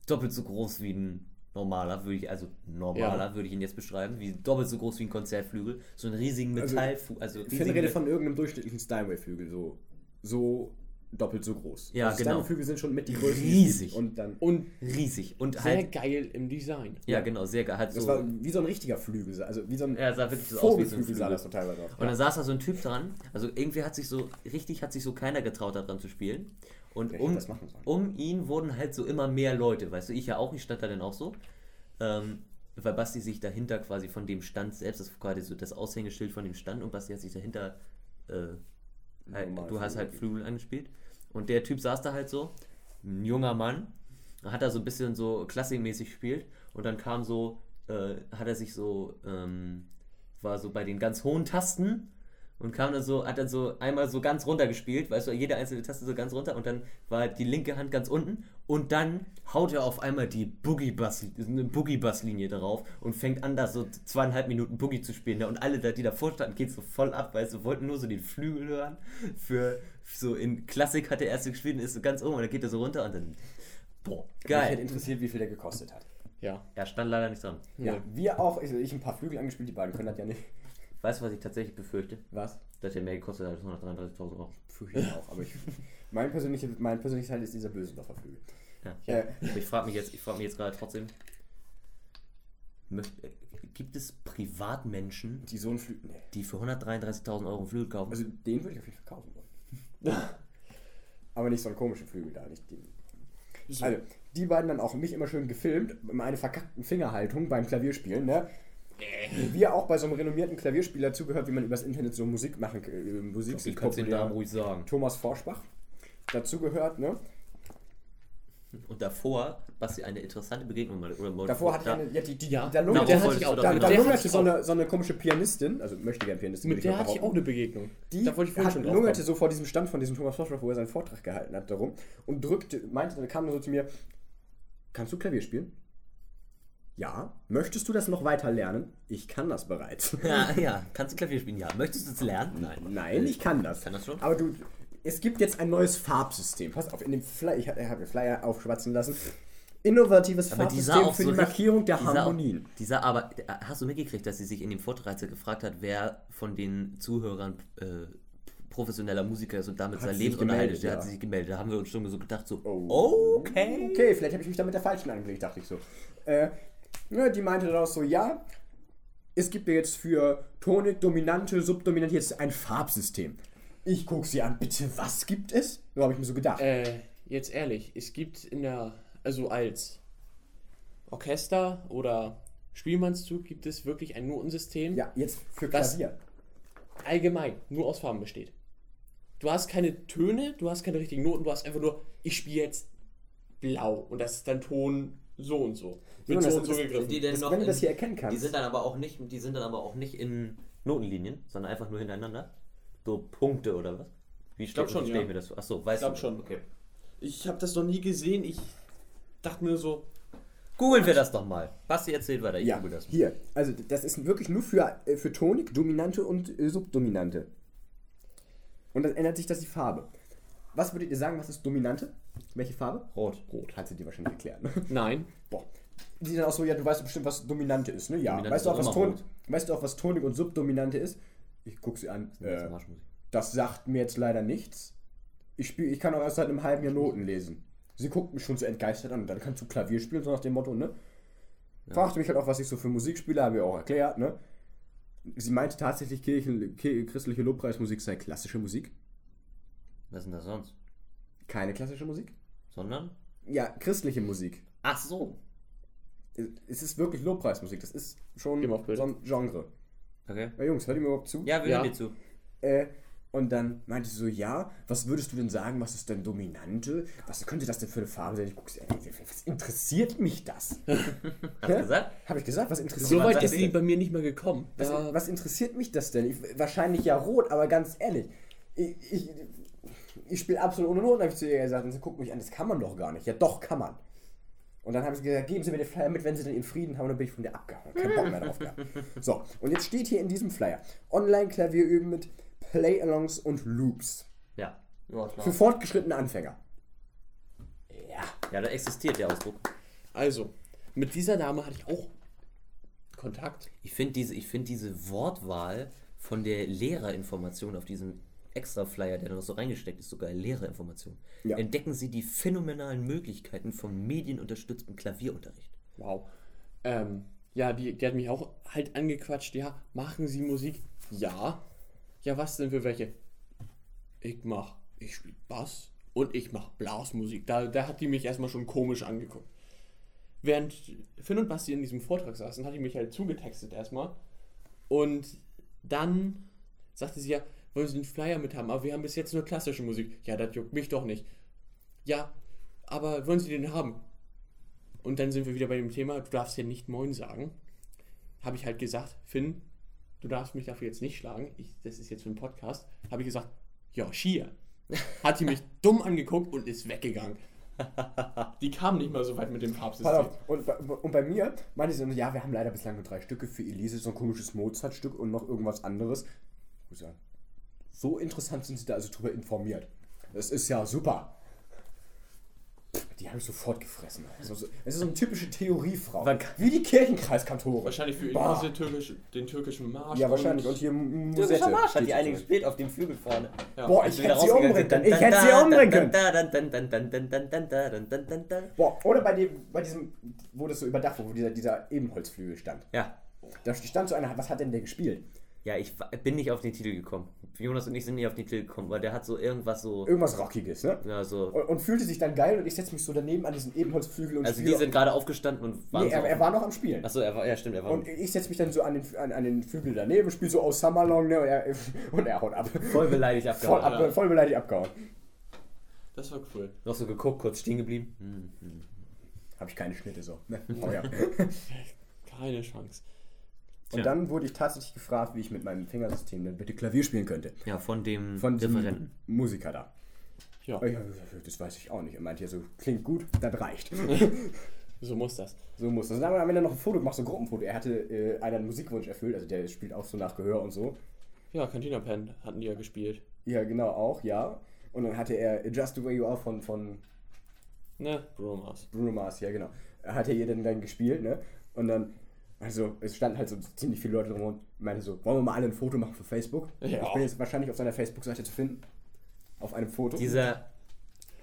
doppelt so groß wie ein normaler, würde ich, also normaler Ja. würde ich ihn jetzt beschreiben, wie doppelt so groß wie ein Konzertflügel, so einen riesigen Also, Metallflügel, also, Finn riesigen redet von irgendeinem durchschnittlichen Steinway-Flügel, so, so doppelt so groß. Ja, also genau. Steinway-Flügel sind schon mit die größten. es Riesig. Und dann, Und riesig und sehr halt, geil im Design. ja genau, sehr geil, halt das so, war wie so ein richtiger Flügel, also wie so ein er sah wirklich so aus wie so ein Vogelflügel sah Flügel. das so teilweise aus. Und dann saß da so ein Typ dran. Also irgendwie hat sich so, richtig hat sich so keiner getraut, da dran zu spielen. Und um, um ihn wurden halt so immer mehr Leute. Weißt du, ich ja auch, ich stand da dann auch so. Ähm, weil Basti sich dahinter quasi von dem Stand selbst, das war quasi so das Aushängeschild von dem Stand und Basti hat sich dahinter, äh, halt, du hast Flügel. halt Flügel angespielt. Und der Typ saß da halt so, ein junger Mann, hat da so ein bisschen so klassikmäßig gespielt und dann kam so, äh, hat er sich so, ähm, war so bei den ganz hohen Tasten und kam dann so, hat dann so einmal so ganz runter gespielt, weißt du, jede einzelne Taste so ganz runter und dann war die linke Hand ganz unten und dann haut er auf einmal die Boogie-Bass-Linie drauf und fängt an, da so zweieinhalb Minuten Boogie zu spielen. Ja, und alle, da, die davor standen, geht so voll ab, weißt du, wollten nur so den Flügel hören. Für so in Klassik hat der erste gespielt und ist so ganz oben und dann geht er so runter und dann, boah, Mich hätte geil. interessiert, wie viel der gekostet hat. Ja. Er stand leider nicht dran. Ja, wir auch, ich, ich ein paar Flügel angespielt, die beiden können das ja nicht. Weißt du, was ich tatsächlich befürchte? Was? Dass der mehr gekostet hat als 133.000 Euro. Fürchte ich auch, aber ich, mein, persönliches, mein persönliches Teil ist dieser Bösendorfer Flügel. Ja. Äh, Aber ich frage mich jetzt, ich frage mich jetzt gerade trotzdem, möcht, äh, gibt es Privatmenschen, die so ein Flügel. Nee. die für 133.000 Euro einen Flügel kaufen? Also den würde ich auf jeden Fall kaufen wollen. aber nicht so einen komischen Flügel da, nicht den. So. Also, die beiden dann auch mich immer schön gefilmt, mit einer verkackten Fingerhaltung beim Klavierspielen, ne? Wir auch bei so einem renommierten Klavierspieler zugehört, wie man übers Internet so Musik machen kann. Äh, Musik ich es den Namen ruhig sagen. Thomas Forschbach. Dazu gehört, ne? Und davor hat Basti eine interessante Begegnung mal. Oder Davor hatte ich eine, ja, die, die, Ja, da lungerte, der da, hatte ich auch- da, da lungerte so eine, so eine komische Pianistin, also möchte gerne Pianistin. Mit der hatte ich auch eine Begegnung. Die da wollte ich hat, schon lungerte so vor diesem Stand von diesem Thomas Forschbach, wo er seinen Vortrag gehalten hat, darum und drückte, meinte, dann kam er so zu mir, kannst du Klavier spielen? Ja. Möchtest du das noch weiter lernen? Ich kann das bereits. Ja, ja. Kannst du Klavier spielen? Ja. Möchtest du es lernen? Nein. Nein, ich kann das. Kann das schon? Aber du, es gibt jetzt ein neues Farbsystem. Pass auf, in dem Flyer, ich habe den Flyer aufschwatzen lassen. Innovatives Aber die Farbsystem auch für so die Markierung der die sah auch- Harmonien. Die sah aber, hast du mitgekriegt, dass sie sich in dem Vortrag gefragt hat, wer von den Zuhörern äh, professioneller Musiker ist und damit Hat sein Lebensunterhalt? Der ja. hat sich gemeldet. Da haben wir uns schon so gedacht, so, Oh. okay. Okay, vielleicht habe ich mich da mit der falschen angelegt, dachte ich so. Äh, ja, die meinte dann auch so, ja, es gibt ja jetzt für Tonik, Dominante, Subdominante jetzt ein Farbsystem. Ich gucke sie an, bitte, was gibt es? So habe ich mir so gedacht. Äh, jetzt ehrlich, es gibt in der, also als Orchester oder Spielmannszug gibt es wirklich ein Notensystem, ja, jetzt für? Klavier. allgemein nur aus Farben besteht. Du hast keine Töne, du hast keine richtigen Noten, du hast einfach nur, ich spiele jetzt blau und das ist dann Ton so und so. Mit Jonas, so und so gegriffen. Die denn Das- noch wenn du das hier erkennen kannst. Die sind dann aber auch nicht, die sind dann aber auch nicht in Notenlinien, sondern einfach nur hintereinander? So Punkte oder was? Wie glaub ste- schon, stell ja. ich mir das vor? Achso, weißt glaub du? schon. Okay. Ich habe das noch nie gesehen. Ich dachte mir so, Googeln wir das doch mal. Basti erzählt weiter, ich Ja, google das. hier. Also das ist wirklich nur für, äh, für Tonik, Dominante und äh, Subdominante. Und dann ändert sich das die Farbe. Was würdet ihr sagen, was ist Dominante? Welche Farbe? Rot. Rot, hat sie dir wahrscheinlich erklärt. Ne? nein. Boah. Die sind auch so, ja, du weißt bestimmt, was Dominante ist, ne? Ja. Dominante weißt, du auch, was Ton, rot. weißt du auch, was Tonik und Subdominante ist? Ich guck sie an. Das Äh, das sagt mir jetzt leider nichts. Ich, spiel, ich kann auch erst seit einem halben Jahr Noten lesen. Sie guckt mich schon so entgeistert an. Dann kannst du Klavier spielen, so nach dem Motto, ne? Fragte mich halt auch, was ich so für Musik spiele, habe ich auch erklärt, ne? Sie meinte tatsächlich, Kirchen, Ki- christliche Lobpreismusik sei klassische Musik. Was ist denn das sonst? Keine klassische Musik? Sondern? Ja, christliche Musik. Ach so. Es ist wirklich Lobpreismusik. Das ist schon so ein Genre. Okay. Ja, Jungs, hört ihr mir überhaupt zu? Ja, wir Ja. hören dir zu. Äh, und dann meinte sie so, ja, was würdest du denn sagen, was ist denn Dominante? Was könnte das denn für eine Farbe sein? Ich guck's, ey, was interessiert mich das? Hast du gesagt? Habe ich gesagt, was interessiert So Jemand weit sagt ist sie bei mir nicht mehr gekommen. Was, was interessiert mich das denn? Ich, wahrscheinlich ja rot, aber ganz ehrlich, ich, ich, ich spiele absolut ohne Noten, habe ich zu ihr gesagt. Und sie guckt mich an, das kann man doch gar nicht. Ja, doch, kann man. Und dann habe ich gesagt, geben Sie mir den Flyer mit, wenn Sie dann ihren Frieden haben. Und dann bin ich von der abgehauen. Kein Bock mehr drauf gehabt. So, und jetzt steht hier in diesem Flyer: Online-Klavier üben mit Play-Alongs und Loops. Ja. ja, klar. Für fortgeschrittene Anfänger. Ja. Ja, da existiert der Ausdruck. Also, mit dieser Dame hatte ich auch Kontakt. Ich finde diese, ich find diese Wortwahl von der Lehrerinformation auf diesem Extra-Flyer, der da noch so reingesteckt ist, sogar Lehrerinformation. Ja. Entdecken Sie die phänomenalen Möglichkeiten vom medienunterstützten Klavierunterricht. Wow. Ähm, ja, die, die hat mich auch halt angequatscht. Ja, machen Sie Musik? Ja. Ja, was denn für welche? Ich mach, ich spiele Bass und ich mach Blasmusik. Da, da hat die mich erstmal schon komisch angeguckt. Während Finn und Basti in diesem Vortrag saßen, hat die mich halt zugetextet erstmal. Und dann sagte sie ja, wollen Sie den Flyer mit haben? Aber wir haben bis jetzt nur klassische Musik. Ja, das juckt mich doch nicht. Ja, aber wollen Sie den haben? Und dann sind wir wieder bei dem Thema, du darfst ja nicht Moin sagen. Habe ich halt gesagt, Finn, du darfst mich dafür jetzt nicht schlagen. Ich, das ist jetzt für einen Podcast. Habe ich gesagt, ja, Schier. Hat die mich dumm angeguckt und ist weggegangen. Die kam nicht mal so weit mit dem auf, und, bei- und bei mir meinte sie, ja, wir haben leider bislang nur drei Stücke für Elise, so ein komisches Mozart-Stück und noch irgendwas anderes. Ich muss sagen, so interessant sind sie da also drüber informiert. Das ist ja super. Die habe ich sofort gefressen. Es ist so, es ist so eine typische Theoriefrau. Wie die Kirchenkreiskantore. Wahrscheinlich für Bah. Elise türkisch, den türkischen Marsch. Ja, wahrscheinlich. Und hier Musette. Marsch hat die eine gespielt auf dem Flügel vorne. Ja. Boah, ich hätte sie umbringen können. Ich hätte sie umbringen können. Boah, oder bei, dem, bei diesem, wo das so überdacht wurde, wo dieser, dieser Ebenholzflügel stand. Ja. Da stand so einer, was hat denn der gespielt? Ja, ich bin nicht auf den Titel gekommen. Jonas und ich sind nicht auf den Titel gekommen, weil der hat so irgendwas so. Irgendwas Rockiges, ne? Ja, so. Und, und fühlte sich dann geil und ich setze mich so daneben an diesen Ebenholzflügel und Also die sind gerade aufgestanden und waren nee, er, so. er war noch am Spielen. Achso, er war, ja stimmt, er war Und ich setze mich dann so an den, an, an den Flügel daneben, spiele so aus Summerlong, ne? Und er, und er haut ab. voll beleidigt Voll, abgehauen. ab, voll beleidigt abgehauen. Das war cool. Noch so geguckt, kurz stehen geblieben. Hm. Habe ich keine Schnitte so. Ne? Oh, ja. Keine Chance. Und Tja. dann wurde ich tatsächlich gefragt, wie ich mit meinem Fingersystem denn bitte Klavier spielen könnte. Ja, von dem Von dem Referenten. Musiker da. Ja, Ja, das weiß ich auch nicht. Er meinte ja so, klingt gut, das reicht. so muss das. So muss das. Und dann haben wir am Ende noch ein Foto gemacht, so ein Gruppenfoto. Er hatte äh, einen Musikwunsch erfüllt, also der spielt auch so nach Gehör und so. Ja, Cantina Pen hatten die ja gespielt. Ja, genau, auch, ja. Und dann hatte er Just the Way You Are von, von Ne, Bruno Mars. Bruno Mars, ja genau. Hat er ihr dann, dann gespielt, ne? Und dann, also es standen halt so ziemlich viele Leute drum und meinte so, wollen wir mal alle ein Foto machen für Facebook? Ja. Ich bin jetzt wahrscheinlich auf seiner Facebook-Seite zu finden. Auf einem Foto. Dieser.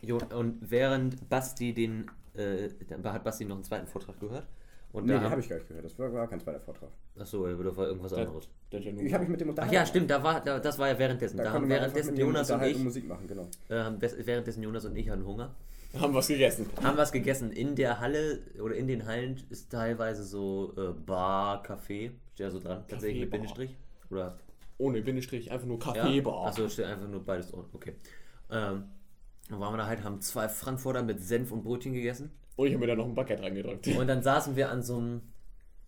Jo, und während Basti den. Äh, dann hat Basti noch einen zweiten Vortrag gehört. Und nee, da den habe ich gar nicht gehört. Das war, war kein zweiter Vortrag. Achso, das war irgendwas Der, anderes. der hat ja nur Ich habe mich mit dem Ach unterhalten. ja, stimmt, da war, da, das war ja währenddessen. Da Da, haben währenddessen Jonas und ich, Musik machen, genau. äh, währenddessen Jonas und ich hatten Hunger. Haben was gegessen. Haben was gegessen. In der Halle oder in den Hallen ist teilweise so äh, Bar, Café, steht ja so dran, tatsächlich mit Bar. Bindestrich. Oder Ohne Bindestrich, einfach nur ja? Kaffeebar. Achso, steht einfach nur beides drin. Okay. Ähm, dann waren wir da halt, haben zwei Frankfurter mit Senf und Brötchen gegessen. Und ich habe mir da noch ein Baguette reingedrückt. Und dann saßen wir an so einem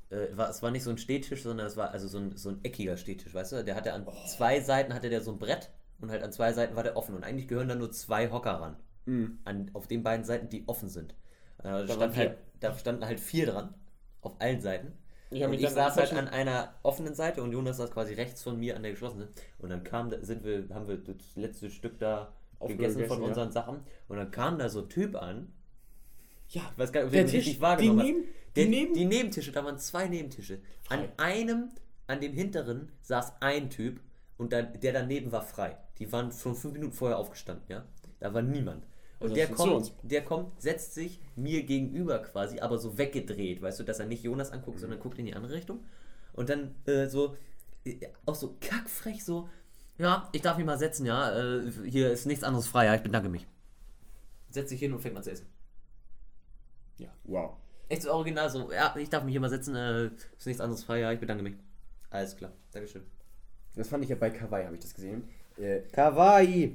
äh, war, es war nicht so ein Stehtisch, sondern es war also so ein, so ein eckiger Stehtisch, weißt du? Der hatte an zwei Seiten hatte der so ein Brett und halt an zwei Seiten war der offen und eigentlich gehören da nur zwei Hocker ran. An, auf den beiden Seiten, die offen sind. Äh, da, stand halt, da standen halt vier dran, auf allen Seiten. Ich hab und ich dann saß halt an einer offenen Seite und Jonas saß quasi rechts von mir an der geschlossenen. Und dann kam, da, sind wir, haben wir das letzte Stück da gegessen Aufgegessen, von ja. unseren Sachen. Und dann kam da so ein Typ an, Ja, ich weiß gar nicht, ob Der Tisch, wahrgenommen die neben- Der, die neben- die Nebentische, da waren zwei Nebentische. An Frei. einem, an dem hinteren saß ein Typ und da, der daneben war frei. Die waren schon fünf Minuten vorher aufgestanden, ja. Da war niemand. Und Also der sind zu kommt, der kommt, setzt sich mir gegenüber quasi, aber so weggedreht, weißt du, dass er nicht Jonas anguckt, sondern guckt in die andere Richtung. Und dann äh, so, äh, auch so kackfrech, so, ja, ich darf mich mal setzen, ja, äh, hier ist nichts anderes frei, ja, ich bedanke mich. Setzt sich hin und fängt an zu essen. Wow. Echt so original, so, ja, ich darf mich hier mal setzen, äh, ist nichts anderes frei, ja, ich bedanke mich. Alles klar, Dankeschön. Das fand ich ja bei Kawaii, habe ich das gesehen. Äh, Kawaii!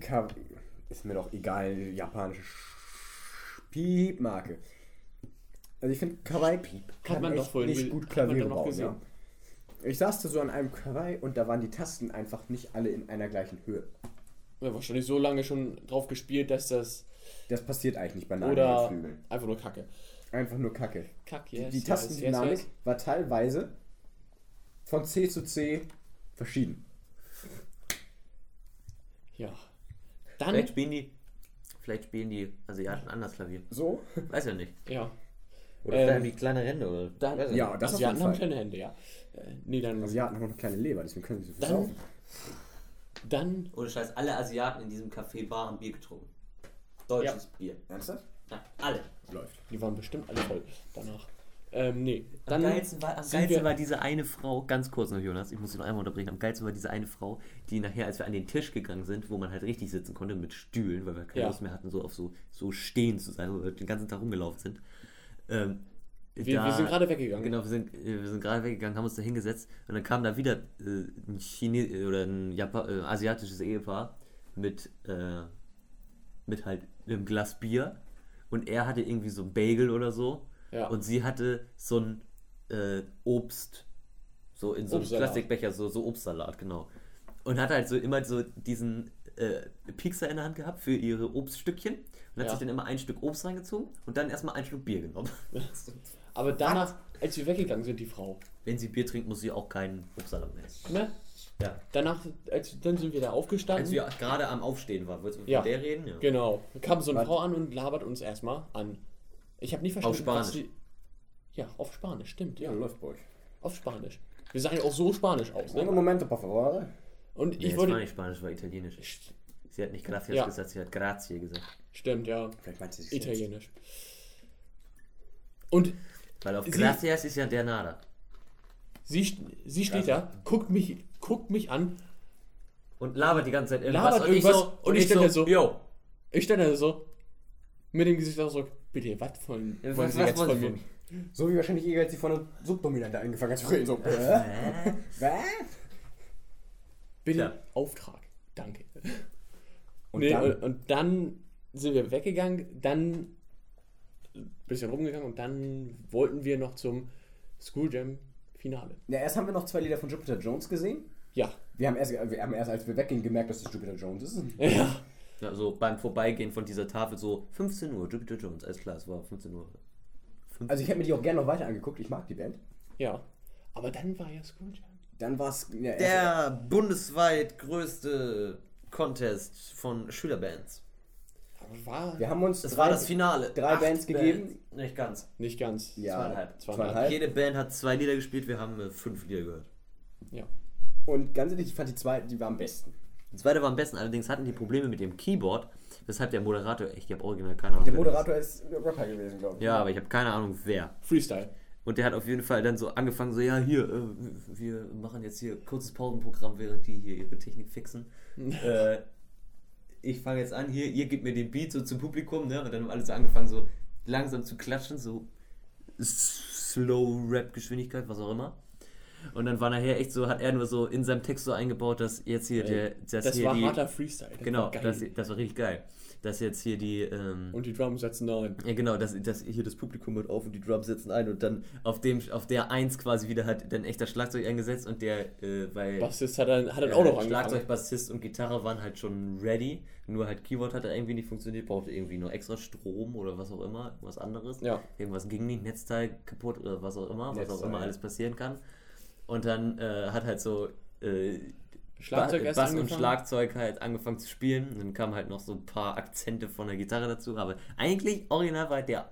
Ist mir doch egal, japanische Piepmarke. Also ich finde Kawaii kann man echt doch vorhin nicht gut Klavier bauen. Ja. Ich saß da so an einem Kawaii und da waren die Tasten einfach nicht alle in einer gleichen Höhe. Ja, wahrscheinlich so lange schon drauf gespielt, dass das. Das passiert eigentlich nicht bei Oder einfach nur Kacke. Einfach nur Kacke. Kack, Die- yes, die yes, Tastendynamik yes, yes. war teilweise von C zu C verschieden. Ja. Dann. Vielleicht spielen die, vielleicht spielen die Asiaten anders Klavier. So? Weiß ja nicht. Ja. Oder Ähm, vielleicht haben die kleine Hände, oder? dann- Weiß Ja, nicht. das Asiaten haben kleine Hände, ja. Äh, nee, dann. Asiaten haben auch eine kleine Leber, deswegen können sie so viel Dann- saufen. Dann. Ohne Scheiß, alle Asiaten in diesem Café Bar haben Bier getrunken. Deutsches Bier. Ernsthaft? Ja, alle. Läuft. Die waren bestimmt alle voll danach. Ähm, nee. Am Dann geilsten, war, am geilsten war diese eine Frau, ganz kurz noch Jonas, ich muss dich noch einmal unterbrechen, am geilsten war diese eine Frau, die nachher, als wir an den Tisch gegangen sind, wo man halt richtig sitzen konnte mit Stühlen, weil wir keine Ja. Lust mehr hatten, so auf so, so stehen zu sein, wo wir den ganzen Tag rumgelaufen sind. Ähm, Wir, da- wir sind gerade weggegangen. Genau, wir sind, äh, wir sind gerade weggegangen, haben uns da hingesetzt und dann kam da wieder äh, ein Chine äh, oder ein Japa äh, asiatisches Ehepaar mit, äh, mit halt einem Glas Bier und er hatte irgendwie so ein Bagel oder so Ja. und sie hatte so ein äh, Obst, so in so einem. Plastikbecher, so, so Obstsalat, genau. Und hat halt so immer so diesen äh, Piekser in der Hand gehabt für ihre Obststückchen und hat Ja. sich dann immer ein Stück Obst reingezogen und dann erstmal ein Stück Bier genommen. Aber danach, als wir weggegangen sind, die Frau. Wenn sie Bier trinkt, muss sie auch keinen Obstsalat mehr essen. Ne? Ja. Danach, als, dann sind wir da aufgestanden. Als wir gerade am Aufstehen waren, wolltest du von Ja. der reden? Ja. Genau. Da kam so eine? Frau an und labert uns erstmal an. Ich habe nicht verstanden, Auf was Spanisch. sie. Ja, auf Spanisch, stimmt, ja. Ja, läuft bei euch. Auf Spanisch. Wir sahen auch so Spanisch aus. Ne? momento, por favor. Nee, Und ich war wollte. nicht Spanisch, war Italienisch. St- Sie hat nicht Gracias Ja. gesagt, sie hat Grazie gesagt. Stimmt, ja. Vielleicht meint sie sich. Italienisch. Und Weil auf Gracias ist ja der Nada. sie, sie steht da, guckt mich, guckt mich an. Und labert die ganze Zeit irgendwas. Labert und ich irgendwas so, und ich stelle so- yo. Ich stand da so mit dem Gesichtsausdruck. Bitte, was von, Ja, wollen was- Sie was jetzt von mir? So wie wahrscheinlich ihr, als sie von der Subdominante angefangen hat zu reden. So, äh? Was? Bitte, Tja. Auftrag. Danke. Und nee, dann? Und, und dann sind wir weggegangen, dann ein bisschen rumgegangen und dann wollten wir noch zum School Jam Finale. Ja, erst haben wir noch zwei Lieder von Jupiter Jones gesehen. Ja. Wir haben erst, wir haben erst als wir weggingen, gemerkt, dass es Jupiter Jones ist. Ja. Ja, so beim Vorbeigehen von dieser Tafel so 15 Uhr, Jupiter Jones, alles klar, es war 15 Uhr. 15 Also ich hätte mir die auch gerne noch weiter angeguckt. Ich mag die Band. Ja. Aber dann war ja School Jam. Dann war es ja, Der bundesweit größte Contest von Schülerbands. Aber war Wir haben uns Das drei, war das Finale. drei Acht Bands gegeben. Nicht ganz. nicht ganz. Ja, zweieinhalb. zweieinhalb. Jede Band hat zwei Lieder gespielt, wir haben äh, fünf Lieder gehört. Ja. Und ganz ehrlich, ich fand die zwei, die war am besten. Die zweite war am besten, allerdings hatten die Probleme mit dem Keyboard, weshalb der Moderator, ich habe original keine Ahnung. Der das Moderator ist Rapper gewesen, glaube ich. Ja, aber ich habe keine Ahnung, wer. Freestyle. Und der hat auf jeden Fall dann so angefangen, so, ja, hier, äh, wir machen jetzt hier kurzes Pausenprogramm, während die hier ihre Technik fixen. äh, ich fange jetzt an, hier, ihr gebt mir den Beat so zum Publikum, ne? Und dann haben alle so angefangen, so langsam zu klatschen, so Slow-Rap-Geschwindigkeit, was auch immer. Und dann war nachher echt so, hat er nur so in seinem Text so eingebaut, dass jetzt hier der, das war die, harter Freestyle. Das genau, war das, das war richtig geil. Dass jetzt hier die, ähm, und die Drums setzen ein. ja genau, dass, dass hier das Publikum hört auf und die Drums setzen ein und dann auf dem, auf der Eins quasi wieder hat dann echt das Schlagzeug eingesetzt und der, äh, weil Bassist hat dann, hat dann ja, auch noch Schlagzeug, angefangen. Bassist und Gitarre waren halt schon ready, nur halt Keyboard hat irgendwie nicht funktioniert, brauchte irgendwie nur extra Strom oder was auch immer, was anderes. Ja. Irgendwas ging nicht, Netzteil kaputt oder was auch immer, was auch Netzteil, immer alles passieren kann. Und dann äh, hat halt so äh, Schlagzeug Bass und angefangen. Schlagzeug halt angefangen zu spielen. Und dann kamen halt noch so ein paar Akzente von der Gitarre dazu. Aber eigentlich, original war der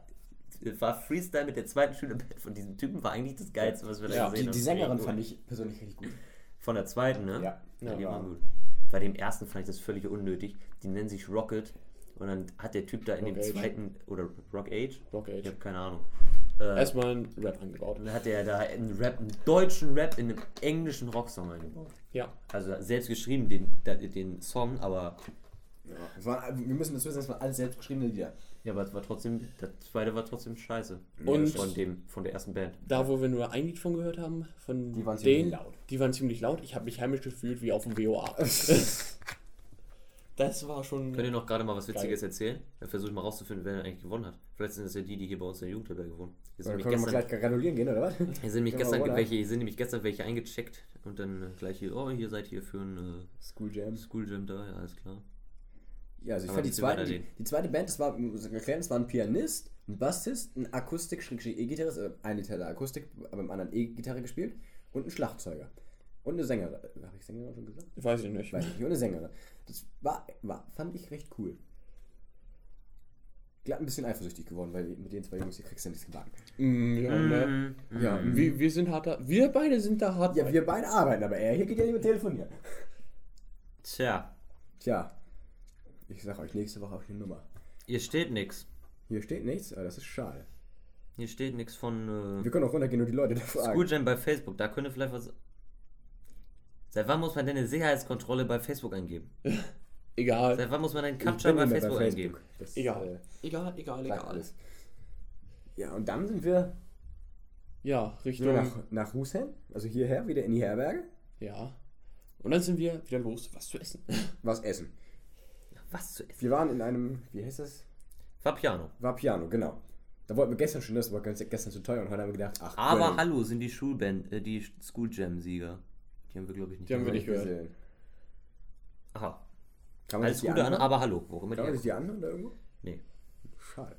war Freestyle mit der zweiten Schülerband von diesem Typen war eigentlich das Geilste, was wir da Ja, gesehen Die, haben. die Sängerin fand ich persönlich richtig gut. Von der zweiten, ne? Ja. ja die Ja. waren gut. Bei dem ersten fand ich das völlig unnötig. Die nennen sich Rocket. Und dann hat der Typ da in Rock dem Age. zweiten, oder Rock Age? Rock Age. Ich habe keine Ahnung. Äh, Erstmal ein Rap angebaut. und dann hat er da einen Rap, einen deutschen Rap in einem englischen Rocksong eingebaut. Ja. Also selbst geschrieben, den, den, Song, aber Ja. Waren, wir müssen das wissen, das waren alles selbstgeschriebene Lieder. ja, aber es war trotzdem, das zweite war trotzdem scheiße. Und- von dem, von der ersten Band. Da, wo wir nur ein Lied von gehört haben, von Die waren ziemlich denen, laut. die waren ziemlich laut. Ich habe mich heimisch gefühlt wie auf dem WOA. das war schon. Könnt ihr noch gerade mal was Witziges Geil. erzählen? Dann versuche ich mal rauszufinden, wer eigentlich gewonnen hat. Vielleicht sind das ja die, die hier bei uns in der Jugendherberge gewonnen. Hier sind, können wir mal gestern, gleich gratulieren gehen, oder was? hier sind wir gestern mal, welche, hier sind nämlich gestern welche eingecheckt und dann äh, gleich hier, oh, hier seid ihr für ein äh, School Jam. School Gym da, ja, alles klar. Ja, also ich Aber fand die zweite, die, die zweite Band, das war, muss ich erklären, das war ein Pianist, ein Bassist, ein Akustik, Schrägstrich E-Gitarrist, äh, eine Gitarre Akustik, aber im anderen E-Gitarre gespielt und ein Schlagzeuger. Und eine Sängerin. Habe ich Sängerin schon gesagt? Weiß ich nicht. Weiß ich nicht. Und eine Sängerin. Das war, war, fand ich recht cool. Glatt ein bisschen eifersüchtig geworden, weil mit den zwei Jungs hier kriegst du nichts gebacken. Mm, ja, ne? Mhm. ja wir, wir sind hart da. Wir beide sind da hart. Ja, wir beide arbeiten, aber er hier geht ja nicht mit telefonieren. Tja, Tja, ich sag euch, nächste Woche habe ich eine Nummer. hier steht nix. Hier steht nichts, aber das ist schade. Hier steht nichts von Wir äh, können auch runtergehen und die Leute da fragen. School Jam bei Facebook. Da könnte vielleicht was. Seit wann muss man denn eine Sicherheitskontrolle bei Facebook eingeben? Egal. Seit wann muss man einen Captcha bei mehr Facebook, eingeben? Das, Egal. Egal, egal, Äh, bleibt egal. alles. Ja, und dann sind wir Ja, Richtung. nach, nach Husheim, also hierher, wieder in die Herberge, Ja. Und dann sind wir wieder los, was zu essen. was essen. Was zu essen? Wir waren in einem, wie heißt das? Vapiano. War Piano, genau. Da wollten wir gestern schon, das war ganz- gestern zu teuer und heute haben wir gedacht, ach, Aber hallo sind die Schulband, äh, die School Jam Sieger. Die haben wir glaube ich nicht. Die haben wir gesehen. nicht gehört. gesehen. Aha. Kann man Alles sich die Gute an, aber hallo. Wo immer die die anhören da irgendwo? Nee. Schade.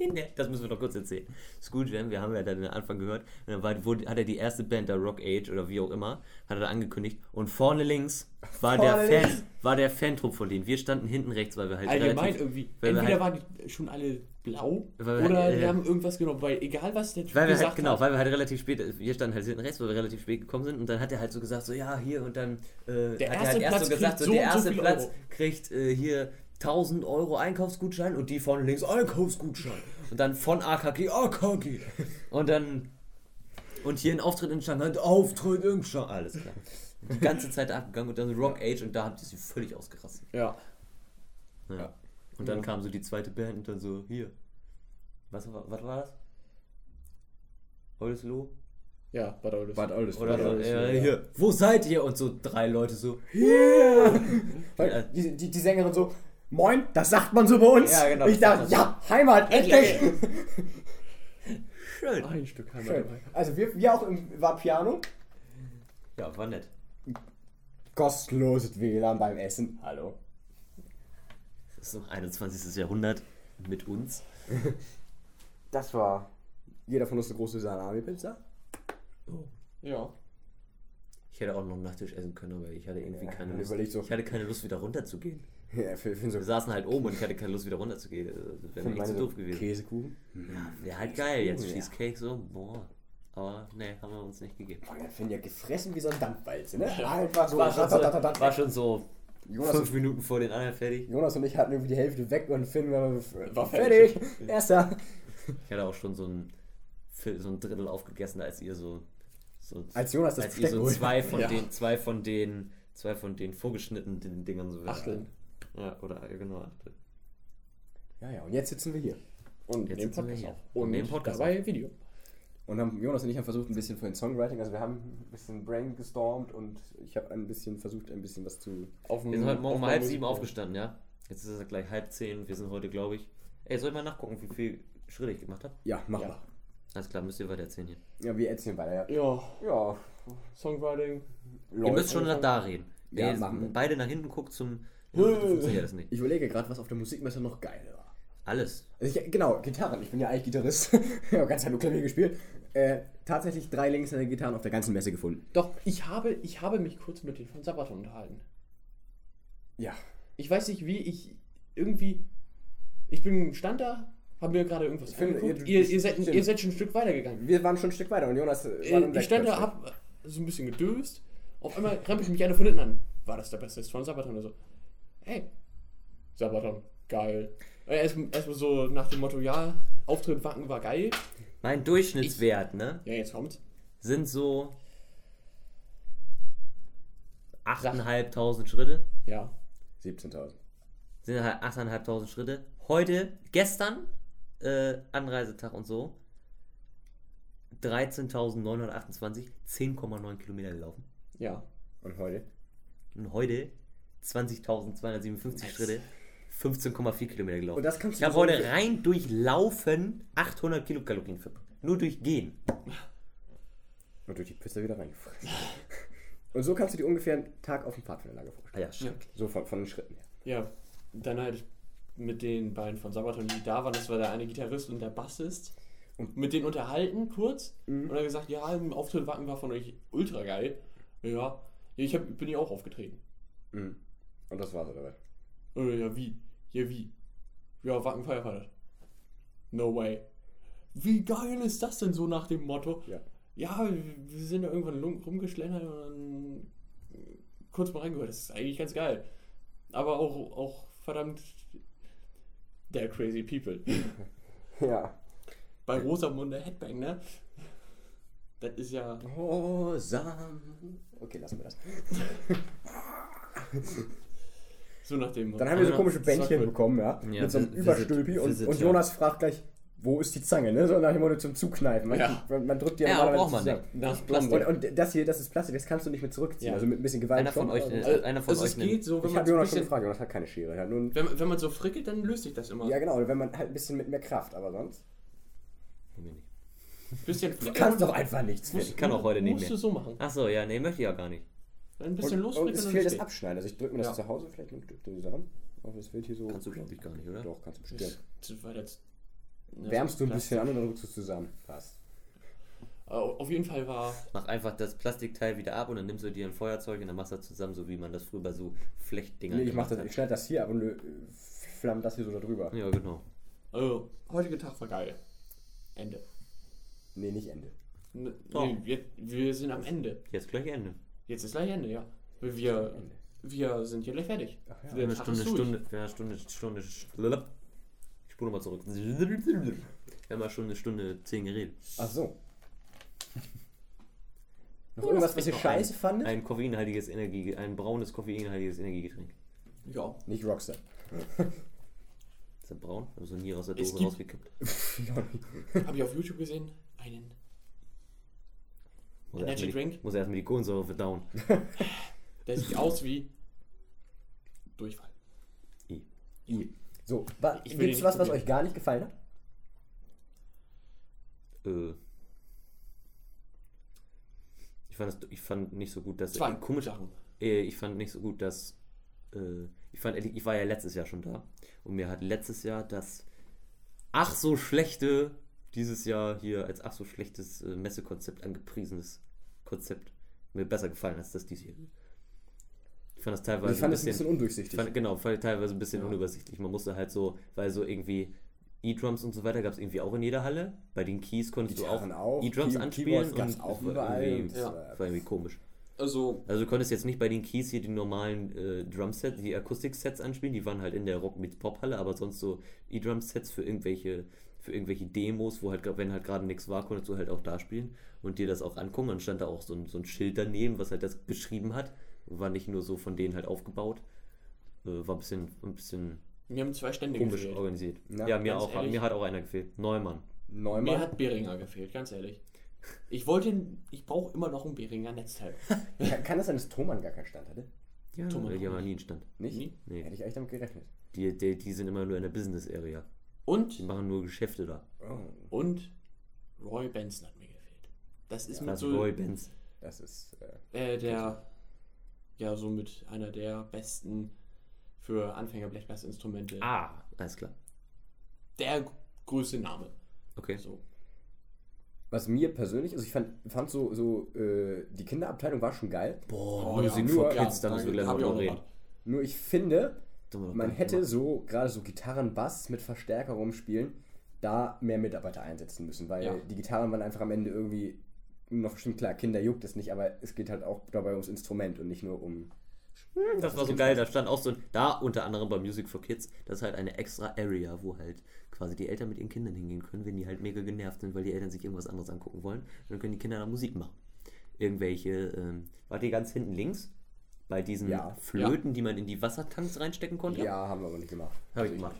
Der, das müssen wir noch kurz erzählen. School Jam, wir haben ja dann den Anfang gehört. Und dann war, wurde, hat er die erste Band, der Rock Age oder wie auch immer, hat er angekündigt. Und vorne links war der Vorne Fan, links. war der Fantrupp von denen. Wir standen hinten rechts, weil wir halt Allgemein relativ, irgendwie. Entweder halt- waren die schon alle blau Weil wir oder halt, äh, haben irgendwas genommen, weil egal was der Typ Weil wir gesagt halt, genau, hat. weil wir halt relativ spät, wir standen halt hinten rechts, weil wir relativ spät gekommen sind und dann hat er halt so gesagt, so ja, hier und dann äh, Der hat er erste halt erst Platz so gesagt, kriegt so, so der so erste viel Platz Euro. kriegt äh, hier 1000 Euro Einkaufsgutschein und die vorne links Einkaufsgutschein. Und dann von AKG, AKG. Und dann, und hier ein Auftritt in Shanghai, Auftritt in Shanghai, alles klar. Die ganze Zeit abgegangen und dann Rock Age und da hat sie völlig ausgerastet. Ja. Ja. Und dann Ja. kam so die zweite Band und dann so, hier. Was, war- was war das? Oldesloe? Ja, Bad Oldesloe. Bad Oldesloe. Oder Bad Oldesloe, äh, ja. hier, wo seid ihr? Und so drei Leute so, Weil Ja. Die, die, die Sängerin so, moin, das sagt man so bei uns. Ja, genau, Ich dachte, ja, Heimat, endlich. schön. Ein Stück Heimat Schön. Also wir, wir auch im war Piano. Ja, war nett. Kostenloses WLAN beim Essen. Hallo. Das ist so 21. Jahrhundert mit uns. Das war jeder von uns eine große Salami-Pizza. Ja. Ich hätte auch noch einen Nachtisch essen können, aber ich hatte irgendwie Ja, keine Lust. Ich hatte keine Lust, wieder runterzugehen. Ja, für, für so Wir saßen halt oben und ich hatte keine Lust, wieder runterzugehen. Das wäre mir echt zu so doof gewesen. Käsekuchen. Ja, wäre halt geil. Jetzt. Cheesecake so, boah. Aber ne, haben wir uns nicht gegeben. Boah, der Finn ja gefressen wie so ein Dampfwalze, ne? Einfach so. War schon so, war schon so Jonas, fünf Minuten vor den anderen fertig. Jonas und ich hatten irgendwie die Hälfte weg und Finn war, War fertig. Erster. Ich hatte auch schon so ein, so ein Drittel aufgegessen, als ihr so, so Als Jonas das als ihr so zwei von Ja. den, zwei von den, zwei von den vorgeschnittenen Dingern so Achteln. Ja, oder genau, Achtel. Ja, ja, und jetzt sitzen wir hier. Und Jetzt nehmen Podcast auf. Und Und nehmen Podcast dabei Video. Und haben, Jonas und ich haben versucht, ein bisschen für den Songwriting, also wir haben ein bisschen brainstormt und ich habe ein bisschen versucht, ein bisschen was zu. Auf Wir sind heute Morgen auf um halb sieben aufgestanden, ja? Jetzt ist es gleich halb zehn. Wir sind heute, glaube ich. Ey, soll ich mal nachgucken, wie viel Schritte ich gemacht habe? Ja, mach Ja. mal. Alles klar, müsst ihr weiter erzählen hier. Ja, wir erzählen weiter. Ja, Ja, ja Songwriting. Ihr müsst schon nach da reden. Ja, wir. beide nach hinten guckt zum. Äh. funktioniert das nicht. Ich überlege gerade, was auf der Musikmesse noch geil war. Alles. Also ich, genau, Gitarren. Ich bin ja eigentlich Gitarrist. ich habe ganz nur Klavier gespielt. Äh, tatsächlich drei linkshändige Gitarren auf der ganzen Messe gefunden. Doch, ich habe, ich habe mich kurz mit den von Sabaton unterhalten. Ja. Ich weiß nicht, wie ich irgendwie. Ich bin stand da, habe mir gerade irgendwas finde, angeguckt. ihr- Ihr, ihr, seid, ihr seid schon ein Stück weitergegangen. Wir waren schon ein Stück weiter und Jonas äh, war Äh, ich stand da, hab so ein bisschen gedöst. Auf einmal rempelt mich einer von hinten an. War das der Beste von Sabaton oder so? Hey, Sabaton, geil. Äh, Erstmal erst mal so nach dem Motto, ja, Auftritt Wacken war geil. Mein Durchschnittswert, ne? Ja, jetzt kommt's. Sind so. 8.500 Schritte. Ja. 17.000. Sind halt 8.500 Schritte. Heute, gestern, äh, Anreisetag und so. 13.928, 10,9 Kilometer gelaufen. Ja. Und heute? Und heute 20.257 Schritte, 15,4 Kilometer gelaufen. Und das kannst ich du habe so heute ungefähr- rein durch Laufen 800 Kilokalorien verbrannt. Nur durch Gehen. Und durch die Piste wieder reingefressen. und so kannst du dir ungefähr einen Tag auf dem Pfadfinderlager Ah vorstellen. ja, schrecklich. So von, von den Schritten her. Ja. Dann halt mit den beiden von Sabaton, die da waren, das war der eine Gitarrist und der Bassist. Und- mit denen unterhalten kurz und dann gesagt, ja, im Auftritt Wacken war von euch ultra geil. Ja, ich hab, bin ja auch aufgetreten. Mhm. Und das war's, oder was? Äh, ja, wie? Ja, wie? Ja, Wacken Firefighters. No way. Wie geil ist das denn so nach dem Motto? Ja. Ja, wir sind da irgendwann rumgeschlendert und dann kurz mal reingehört. Das ist eigentlich ganz geil. Aber auch, auch verdammt der crazy people. Ja. Bei Rosamunde Headbang, ne? Das ist ja. Oh, Sam. Okay, lassen wir das. So nach dem. Dann haben wir so komische Bändchen bekommen, ja. Ja, mit so einem Visit- Überstülpi. Und, Visit, und ja. Jonas fragt gleich, wo ist die Zange, ne? So nach dem Motto zum Zukneifen. Man, Ja. man, drückt die ja, normalerweise braucht man zusammen. Das. Und, und das hier, das ist Plastik, das kannst du nicht mit zurückziehen. Ja. Also mit ein bisschen Gewalt Einer von euch, aber- äh, Also, einer von also euch es nimmt- geht so, wenn Ich man habe Jonas schon gefragt, Jonas hat keine Schere. Er hat wenn, wenn man so frickelt, dann löst sich das immer. ja, genau, wenn man halt ein bisschen mit mehr Kraft, aber sonst. Mir nicht. bisschen Du kannst doch einfach nichts. Musst- Ich kann auch heute nicht Musst mehr. du so machen. Achso, ja, nee, möchte ich ja gar nicht. Ein bisschen Und, und es und fehlt das steht. Abschneiden. Also ich drücke mir das Ja. zu Hause vielleicht ein Stück zusammen. Aber es fehlt hier so. Kannst du, glaube ich, gar nicht, oder? Doch, kannst du bestimmt. Das jetzt- ja, Wärmst du ein Plastik. bisschen an und dann drückst du es zusammen. Passt. Auf jeden Fall war. Mach einfach das Plastikteil wieder ab und dann nimmst du dir ein Feuerzeug und dann machst du das zusammen, so wie man das früher bei so Flechtdingern Nee, ich mach das, ich schneide das hier ab und äh, flamm das hier so da drüber. hat. Ja, genau. Also, heutiger Tag war geil. Ende. Nee, nicht Ende. N Doch. nee, wir, wir sind am Ende. Jetzt gleich Ende. Jetzt ist gleich Ende, ja. Wir, wir sind hier gleich fertig. Ach ja. Eine Stunde, ist durch. Stunde, ja, Stunde, Stunde, Stunde. Ich spule mal zurück. Wir haben ja schon eine Stunde zehn geredet. Ach so. Noch Oh, irgendwas, was ihr scheiße fandet? Ein koffeinhaltiges Energie, ein braunes koffeinhaltiges Energiegetränk. Ja. Nicht Rockstar. Ist der braun? Also nie aus der Dose rausgekippt. Habe ich auf YouTube gesehen. Einen. Muss Energy erstmal die, Drink? muss erstmal die Kohlensäure verdauen. Der sieht aus wie. Durchfall. I. So, wa- gibt's nicht was, was euch gar nicht gefallen hat? Äh. Ich fand, das, ich fand nicht so gut, dass. Zwei komisch, Sachen. Äh, ich fand nicht so gut, dass. Äh, ich fand, ich war ja letztes Jahr schon da. Und mir hat letztes Jahr das ach so schlechte, dieses Jahr hier als ach so schlechtes äh, Messekonzept angepriesenes Konzept mir besser gefallen als das diesjährige. Ich fand das teilweise ich fand es ein bisschen ich undurchsichtig. fand, genau, fand ich teilweise ein bisschen Ja. unübersichtlich. Man musste halt so, weil so irgendwie E-Drums und so weiter gab es irgendwie auch in jeder Halle. Bei den Keys konntest Gitarren du auch, auch E-Drums Key- anspielen. Und auch war überall Irgendwie, und, Ja. war irgendwie komisch. Also, Also du konntest jetzt nicht bei den Keys hier die normalen äh, Drumsets, die Akustik-Sets anspielen, die waren halt in der Rock mit Pop-Halle, aber sonst so E-Drum-Sets für irgendwelche, für irgendwelche Demos, wo halt, wenn halt gerade nichts war, konntest du halt auch da spielen und dir das auch angucken. Dann stand da auch so ein, so ein Schild daneben, was halt das beschrieben hat. War nicht nur so von denen halt aufgebaut. Äh, war ein bisschen, ein bisschen mir haben zwei Stände komisch gefehlt. organisiert. Na, ja, mir auch. ehrlich. Mir hat auch einer gefehlt. Neumann. Neumann. Mir hat Beringer gefehlt, ganz ehrlich. Ich wollte, ich brauche immer noch ein Behringer Netzteil. Kann, kann es sein, dass Thomann gar keinen Stand hatte? Ja, Thomann die haben nicht. nie einen Stand. Nicht? Nie? Nee. Hätte ich eigentlich damit gerechnet. Die, die, die sind immer nur in der Business Area. Die Und, machen nur Geschäfte da. Oh, und Roy Benson hat mir gefehlt. Das ist mit Das so Roy Benz. das ist. Äh, äh, der, ja, so mit einer der besten für Anfänger Blechblasinstrumente. Ah, alles klar. Der größte Name. Okay. So. was mir persönlich, also ich fand, fand so, so äh, die Kinderabteilung war schon geil. Boah, Oh, Musik ja, nur- Kids, da ja, müssen wir gleich noch reden. Nur ich finde, Man hätte gemacht. so, gerade so Gitarren, Bass mit Verstärker rumspielen, da mehr Mitarbeiter einsetzen müssen, weil Ja. die Gitarren waren einfach am Ende irgendwie noch bestimmt klar, Kinder juckt es nicht, aber es geht halt auch dabei ums Instrument und nicht nur um. Das war so geil, da stand auch so, ein- da unter anderem bei Music for Kids, das ist halt eine extra Area, wo halt quasi die Eltern mit ihren Kindern hingehen können, wenn die halt mega genervt sind, weil die Eltern sich irgendwas anderes angucken wollen. Und dann können die Kinder da Musik machen. Irgendwelche, ähm, war die ganz hinten links? Bei diesen Ja. Flöten, die man in die Wassertanks reinstecken konnte? Ja, haben wir aber nicht gemacht. Habe ich gemacht.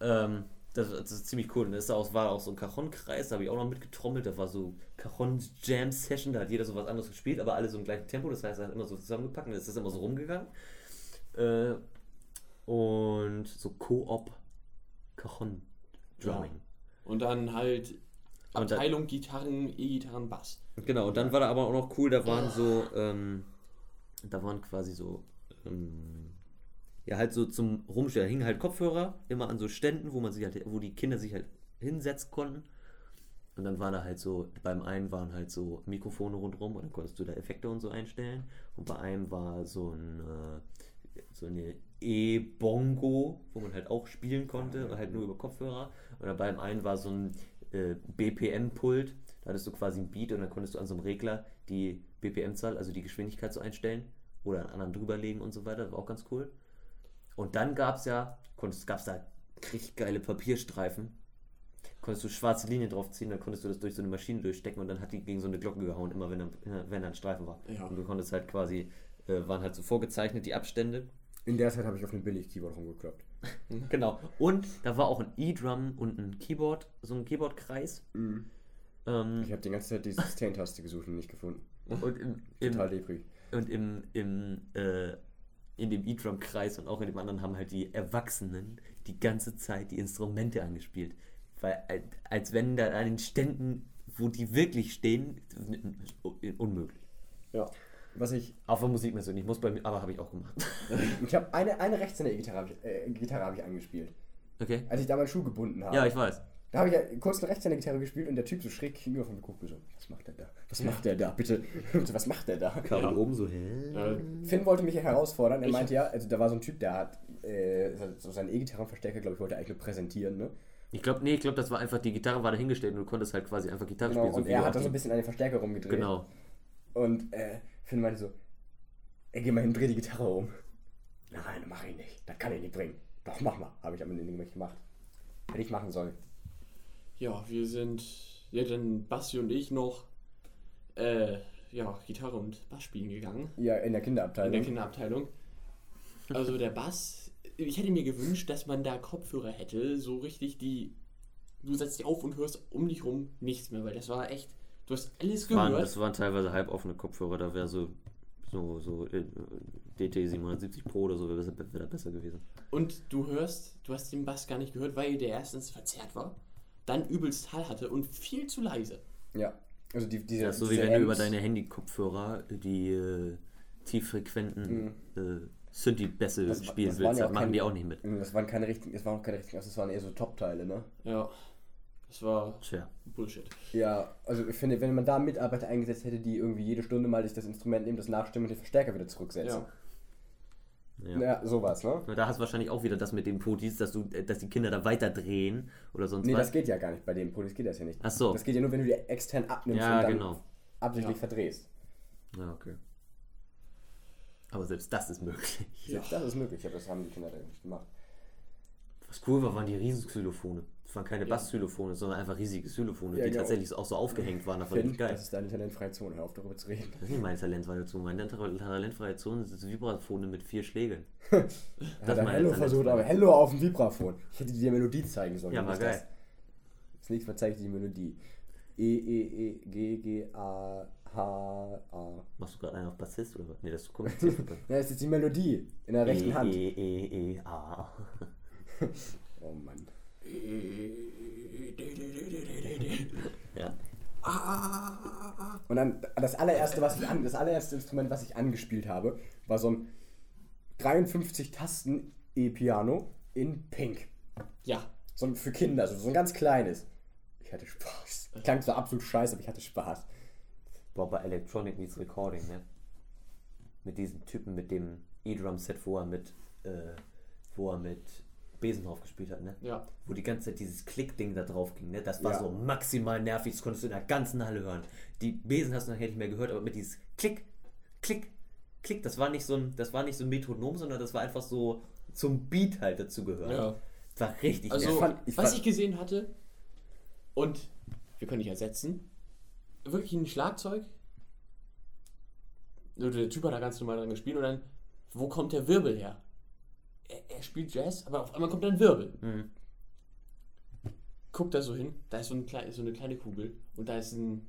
Ähm, das, das ist ziemlich cool. Und das auch, war auch so ein Cajon-Kreis, da habe ich auch noch mitgetrommelt. Da war so Cajon-Jam-Session, da hat jeder so was anderes gespielt, aber alle so im gleichen Tempo. Das heißt, er hat immer so zusammengepackt und es ist immer so rumgegangen. Äh, und so Koop Cajon-Drumming. Und dann halt Abteilung Gitarren, E-Gitarren, Bass. Genau, und dann war da aber auch noch cool, da waren so, ähm, da waren quasi so, ähm, ja, halt so zum Rumstellen, da hingen halt Kopfhörer immer an so Ständen, wo man sich halt, wo die Kinder sich halt hinsetzen konnten. Und dann war da halt so, beim einen waren halt so Mikrofone rundherum und dann konntest du da Effekte und so einstellen. Und bei einem war so ein, äh, so eine E-Bongo, wo man halt auch spielen konnte, halt nur über Kopfhörer. Und dann beim einen war so ein äh, BPM-Pult, da hattest du quasi ein Beat und dann konntest du an so einem Regler die BPM-Zahl, also die Geschwindigkeit so einstellen oder einen anderen drüberlegen und so weiter, war auch ganz cool. Und dann gab es ja, gab es da richtig geile Papierstreifen. Konntest du schwarze Linien draufziehen, dann konntest du das durch so eine Maschine durchstecken und dann hat die gegen so eine Glocke gehauen, immer wenn, dann, wenn da ein Streifen war. Ja. Und du konntest halt quasi, äh, waren halt so vorgezeichnet die Abstände. In der Zeit habe ich auf einem Billig-Keyboard rumgekloppt. Genau. Und da war auch ein E-Drum und ein Keyboard, so ein Keyboard-Kreis. Ähm, Ich habe die ganze Zeit die Sustain-Taste gesucht und nicht gefunden. Und im, im, Total depri. Und im, im, äh, in dem E-Drum-Kreis und auch in dem anderen haben halt die Erwachsenen die ganze Zeit die Instrumente angespielt. Weil, als- als wenn da an den Ständen, wo die wirklich stehen, unmöglich. Ja. Was ich. Auf der Musikmesse, und ich muss bei mir, aber habe ich auch gemacht. Ich habe eine, eine Rechtshänder-Gitarre hab ich, äh, Gitarre hab ich angespielt. Okay? Als ich da meinen Schuh gebunden habe. Ja, ich weiß. Da habe ich ja kurz eine Rechtshänder-Gitarre gespielt und der Typ so schräg gegenüber von mir guckt mir so, was macht der da? Was macht der da? Bitte, bitte, was macht der da? Kabel Ja. oben so, hä? Finn wollte mich ja herausfordern. Er Ich- meinte ja, also da war so ein Typ, der hat äh, so seinen E-Gitarrenverstärker, glaube ich, wollte er eigentlich nur präsentieren, ne? Ich glaube, nee, ich glaube, das war einfach, die Gitarre war dahingestellt und du konntest halt quasi einfach Gitarre Genau, spielen. und wie er du hat auch dann so ein bisschen an den Verstärker rumgedreht. Genau. Und äh, Finn meinte so, ey, geh mal hin, dreh die Gitarre um. Nein, mach ich nicht. Das kann ich nicht bringen. Doch, mach mal. Habe ich am Ende nicht gemacht. Hätte ich machen sollen. Ja, wir sind, ja, dann Basti und ich noch, äh, ja, Gitarre und Bass spielen gegangen. Ja, in der In Kinderabteilung. der Kinderabteilung. Also der Bass, ich hätte mir gewünscht, dass man da Kopfhörer hätte, so richtig die. Du setzt die auf und hörst um dich rum nichts mehr, weil das war echt. Du hast alles Waren, gehört. das waren teilweise halboffene Kopfhörer, da wäre so, so, so äh, DT 770 Pro oder so, wäre wär besser gewesen. Und du hörst, du hast den Bass gar nicht gehört, weil der erstens verzerrt war, dann übelst Hall hatte und viel zu leise. ja. Also die, diese, Das ist so wie diese wenn du über deine Handy-Kopfhörer die äh, tieffrequenten äh, Synthi-Bässe Mhm. Das- spielen das willst, ja das machen keine- die auch nicht mit. Das waren keine richtigen, es waren auch keine richtigen, das waren eher so Top-Teile, ne? Ja, das war Tja. Bullshit. Ja, also ich finde, wenn man da Mitarbeiter eingesetzt hätte, die irgendwie jede Stunde mal sich das Instrument nehmen, das nachstimmen und den Verstärker wieder zurücksetzen. Ja. Ja. Ja, sowas, ne? Da hast du wahrscheinlich auch wieder das mit den Potis, dass, du, dass die Kinder da weiter drehen oder sonst Nee, was. das geht ja gar nicht bei dem Polis geht das ja nicht. Ach so. Das geht ja nur, wenn du die extern abnimmst Ja, und dann genau. absichtlich Ja. verdrehst. Ja, okay. Aber selbst das ist möglich. Selbst das ist möglich, aber das haben die Kinder da nicht gemacht. Was cool war, waren die Riesenxylophone. Das waren keine Ja. Bassxylophone, sondern einfach riesige Xylophone, Ja, die genau. tatsächlich auch so aufgehängt waren. Das Finn, das ist deine talentfreie Zone, hör auf darüber zu reden. Das ist nicht meine talentfreie Zone. Meine talentfreie Zone sind Vibraphone mit vier Schlägeln. Hat ist er meine Hello versucht, aber Hello auf dem Vibraphon. Ich hätte dir die Melodie zeigen sollen. Ja, war geil. Das, das nächste Mal zeige ich dir die Melodie. E, E, E, G, G, A, H, A. Machst du gerade einen auf Bassist oder was? Nee, das ist kompliziert. Ja, das ist die Melodie in der rechten e, Hand. E, E, E, A. Oh Mann. Ja. Und dann das allererste, was ich an, das allererste Instrument, was ich angespielt habe, war so ein 53 Tasten E-Piano in Pink. Ja. So ein für Kinder, so ein ganz kleines. Ich hatte Spaß. Klang zwar absolut scheiße, aber ich hatte Spaß. War bei Electronic Meets Recording, ne? Mit diesem Typen mit dem E-Drum-Set, wo er mit, äh, wo er mit Besenhoff gespielt hat, ne? Ja. Wo die ganze Zeit dieses Klick-Ding da drauf ging, ne? Das war Ja. so maximal nervig, das konntest du in der ganzen Halle hören. Die Besen hast du nachher nicht mehr gehört, aber mit dieses Klick, Klick, Klick, das war nicht so ein, das war nicht so ein Metronom, sondern das war einfach so zum Beat halt dazu gehört. Ja. Das war richtig Also, nervig. fand- ich was fand- ich gesehen hatte, und wir können nicht ersetzen, wirklich ein Schlagzeug. Der Typ hat da ganz normal dran gespielt und dann, wo kommt der Wirbel her? Er, er spielt Jazz, aber auf einmal kommt ein Wirbel. Mhm. Guckt da so hin, da ist so, ein so eine kleine Kugel und da ist ein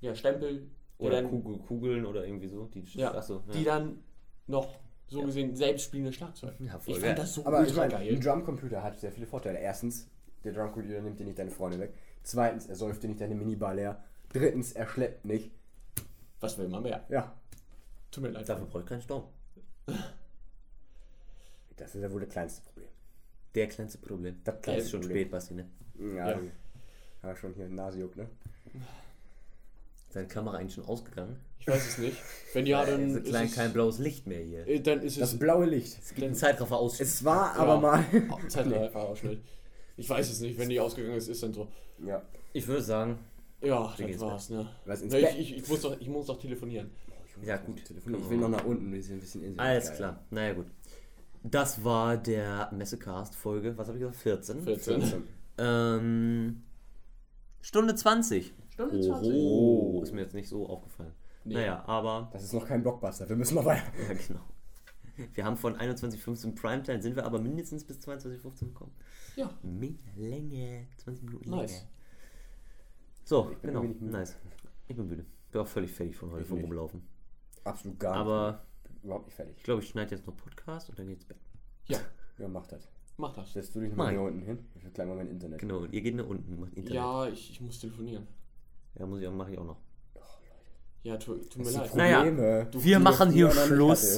ja, Stempel, der Oder dann, Kugel, Kugeln oder irgendwie so. Die, ja, achso, ja. die dann noch so gesehen selbst spielende Schlagzeug. Ja, voll ich fand das so Aber ich ultra meine, geil. ein Drumcomputer hat sehr viele Vorteile. Erstens, der Drumcomputer nimmt dir nicht deine Freunde weg. Zweitens, er säuft dir nicht deine Minibar leer. Drittens, er schleppt nicht. Was will man mehr? Ja, Tut mir leid. Dafür brauche ich keinen Strom. das ist ja wohl das kleinste Problem. Der kleinste Problem. Das ist kleinste schon Problem. spät, Basti, ne? Ja, Ja. ja. schon hier Nase juckt, ne? Seine Kamera eigentlich schon ausgegangen. Ich weiß es nicht. Wenn ja, dann ist ist klein, es, kein blaues Licht mehr hier. äh, dann ist Das es blaue Licht. Es gibt einen Zeitraffer aus. Es war aber Ja. mal. Zeitrafferausschnitt. Ich weiß es nicht, wenn die ausgegangen ist, ist dann so. ja. Ich würde sagen, Ja, das war's, ne? Was ins Ne, ich, ich, ich, muss doch, ich muss doch telefonieren. ja gut. Telefonieren. Ich will noch nach unten. Wir sind ein bisschen in Alles klar. Naja gut. Das war der Messecast-Folge, was habe ich gesagt? 14. 14. Ähm, Stunde 20. Stunde Oh, 20. oh, ist mir jetzt nicht so aufgefallen. Nee. Naja, aber, Das ist noch kein Blockbuster. Wir müssen noch weiter. ja genau. Wir haben von 21.15 Primetime, sind wir aber mindestens bis 22.15 gekommen. Ja, Mega Länge, 20 Minuten Nice. Länge. So, Ich bin genau, ein wenig müde. nice. Ich bin müde. Bin auch völlig fertig von heute vom. Rumlaufen. Absolut gar Aber nicht. Überhaupt nicht fertig. ich glaube, ich schneide jetzt noch Podcast und dann geht's Bett. ja, Ja, mach das. mach das. Setzt du dich mal hier unten hin? Ich will gleich mal mein Internet. Genau, ihr geht nach unten, macht Internet. Ja, Ja, ich, ich muss telefonieren. muss ich auch, mache ich auch noch. Ja, tu, tut mir Das sind leid. Naja, Probleme. wir machen hier Schluss.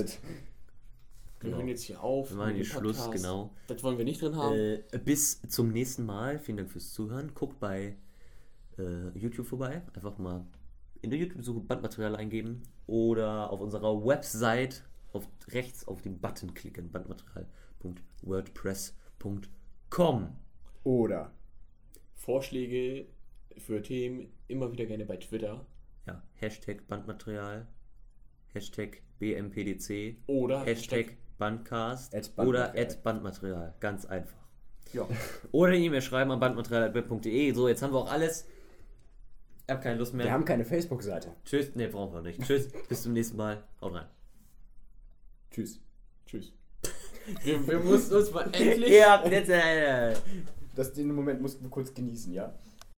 Wir genau. hören jetzt hier auf. Wir machen hier Schluss, Podcast. genau. Das wollen wir nicht drin haben. Äh, bis zum nächsten Mal. Vielen Dank fürs Zuhören. Guckt bei äh, YouTube vorbei. Einfach mal in der YouTube-Suche Bandmaterial eingeben oder auf unserer Website auf rechts auf den Button klicken. Bandmaterial.wordpress.com. Oder Vorschläge für Themen immer wieder gerne bei Twitter. Ja, Hashtag Bandmaterial, Hashtag BMPDC, Oder Hashtag Bandcast At oder Bandmaterial. at Bandmaterial. Ganz einfach. Ja. Oder eine E-Mail schreiben an bandmaterial.web.de. So, jetzt haben wir auch alles. Ich habe keine Lust mehr. wir haben keine Facebook-Seite. Tschüss. Ne, brauchen wir nicht. Tschüss. Bis zum nächsten Mal. Haut rein. Tschüss. Tschüss. Wir, wir mussten uns mal endlich. Ja, jetzt. Äh, Das, den Moment mussten wir kurz genießen, ja?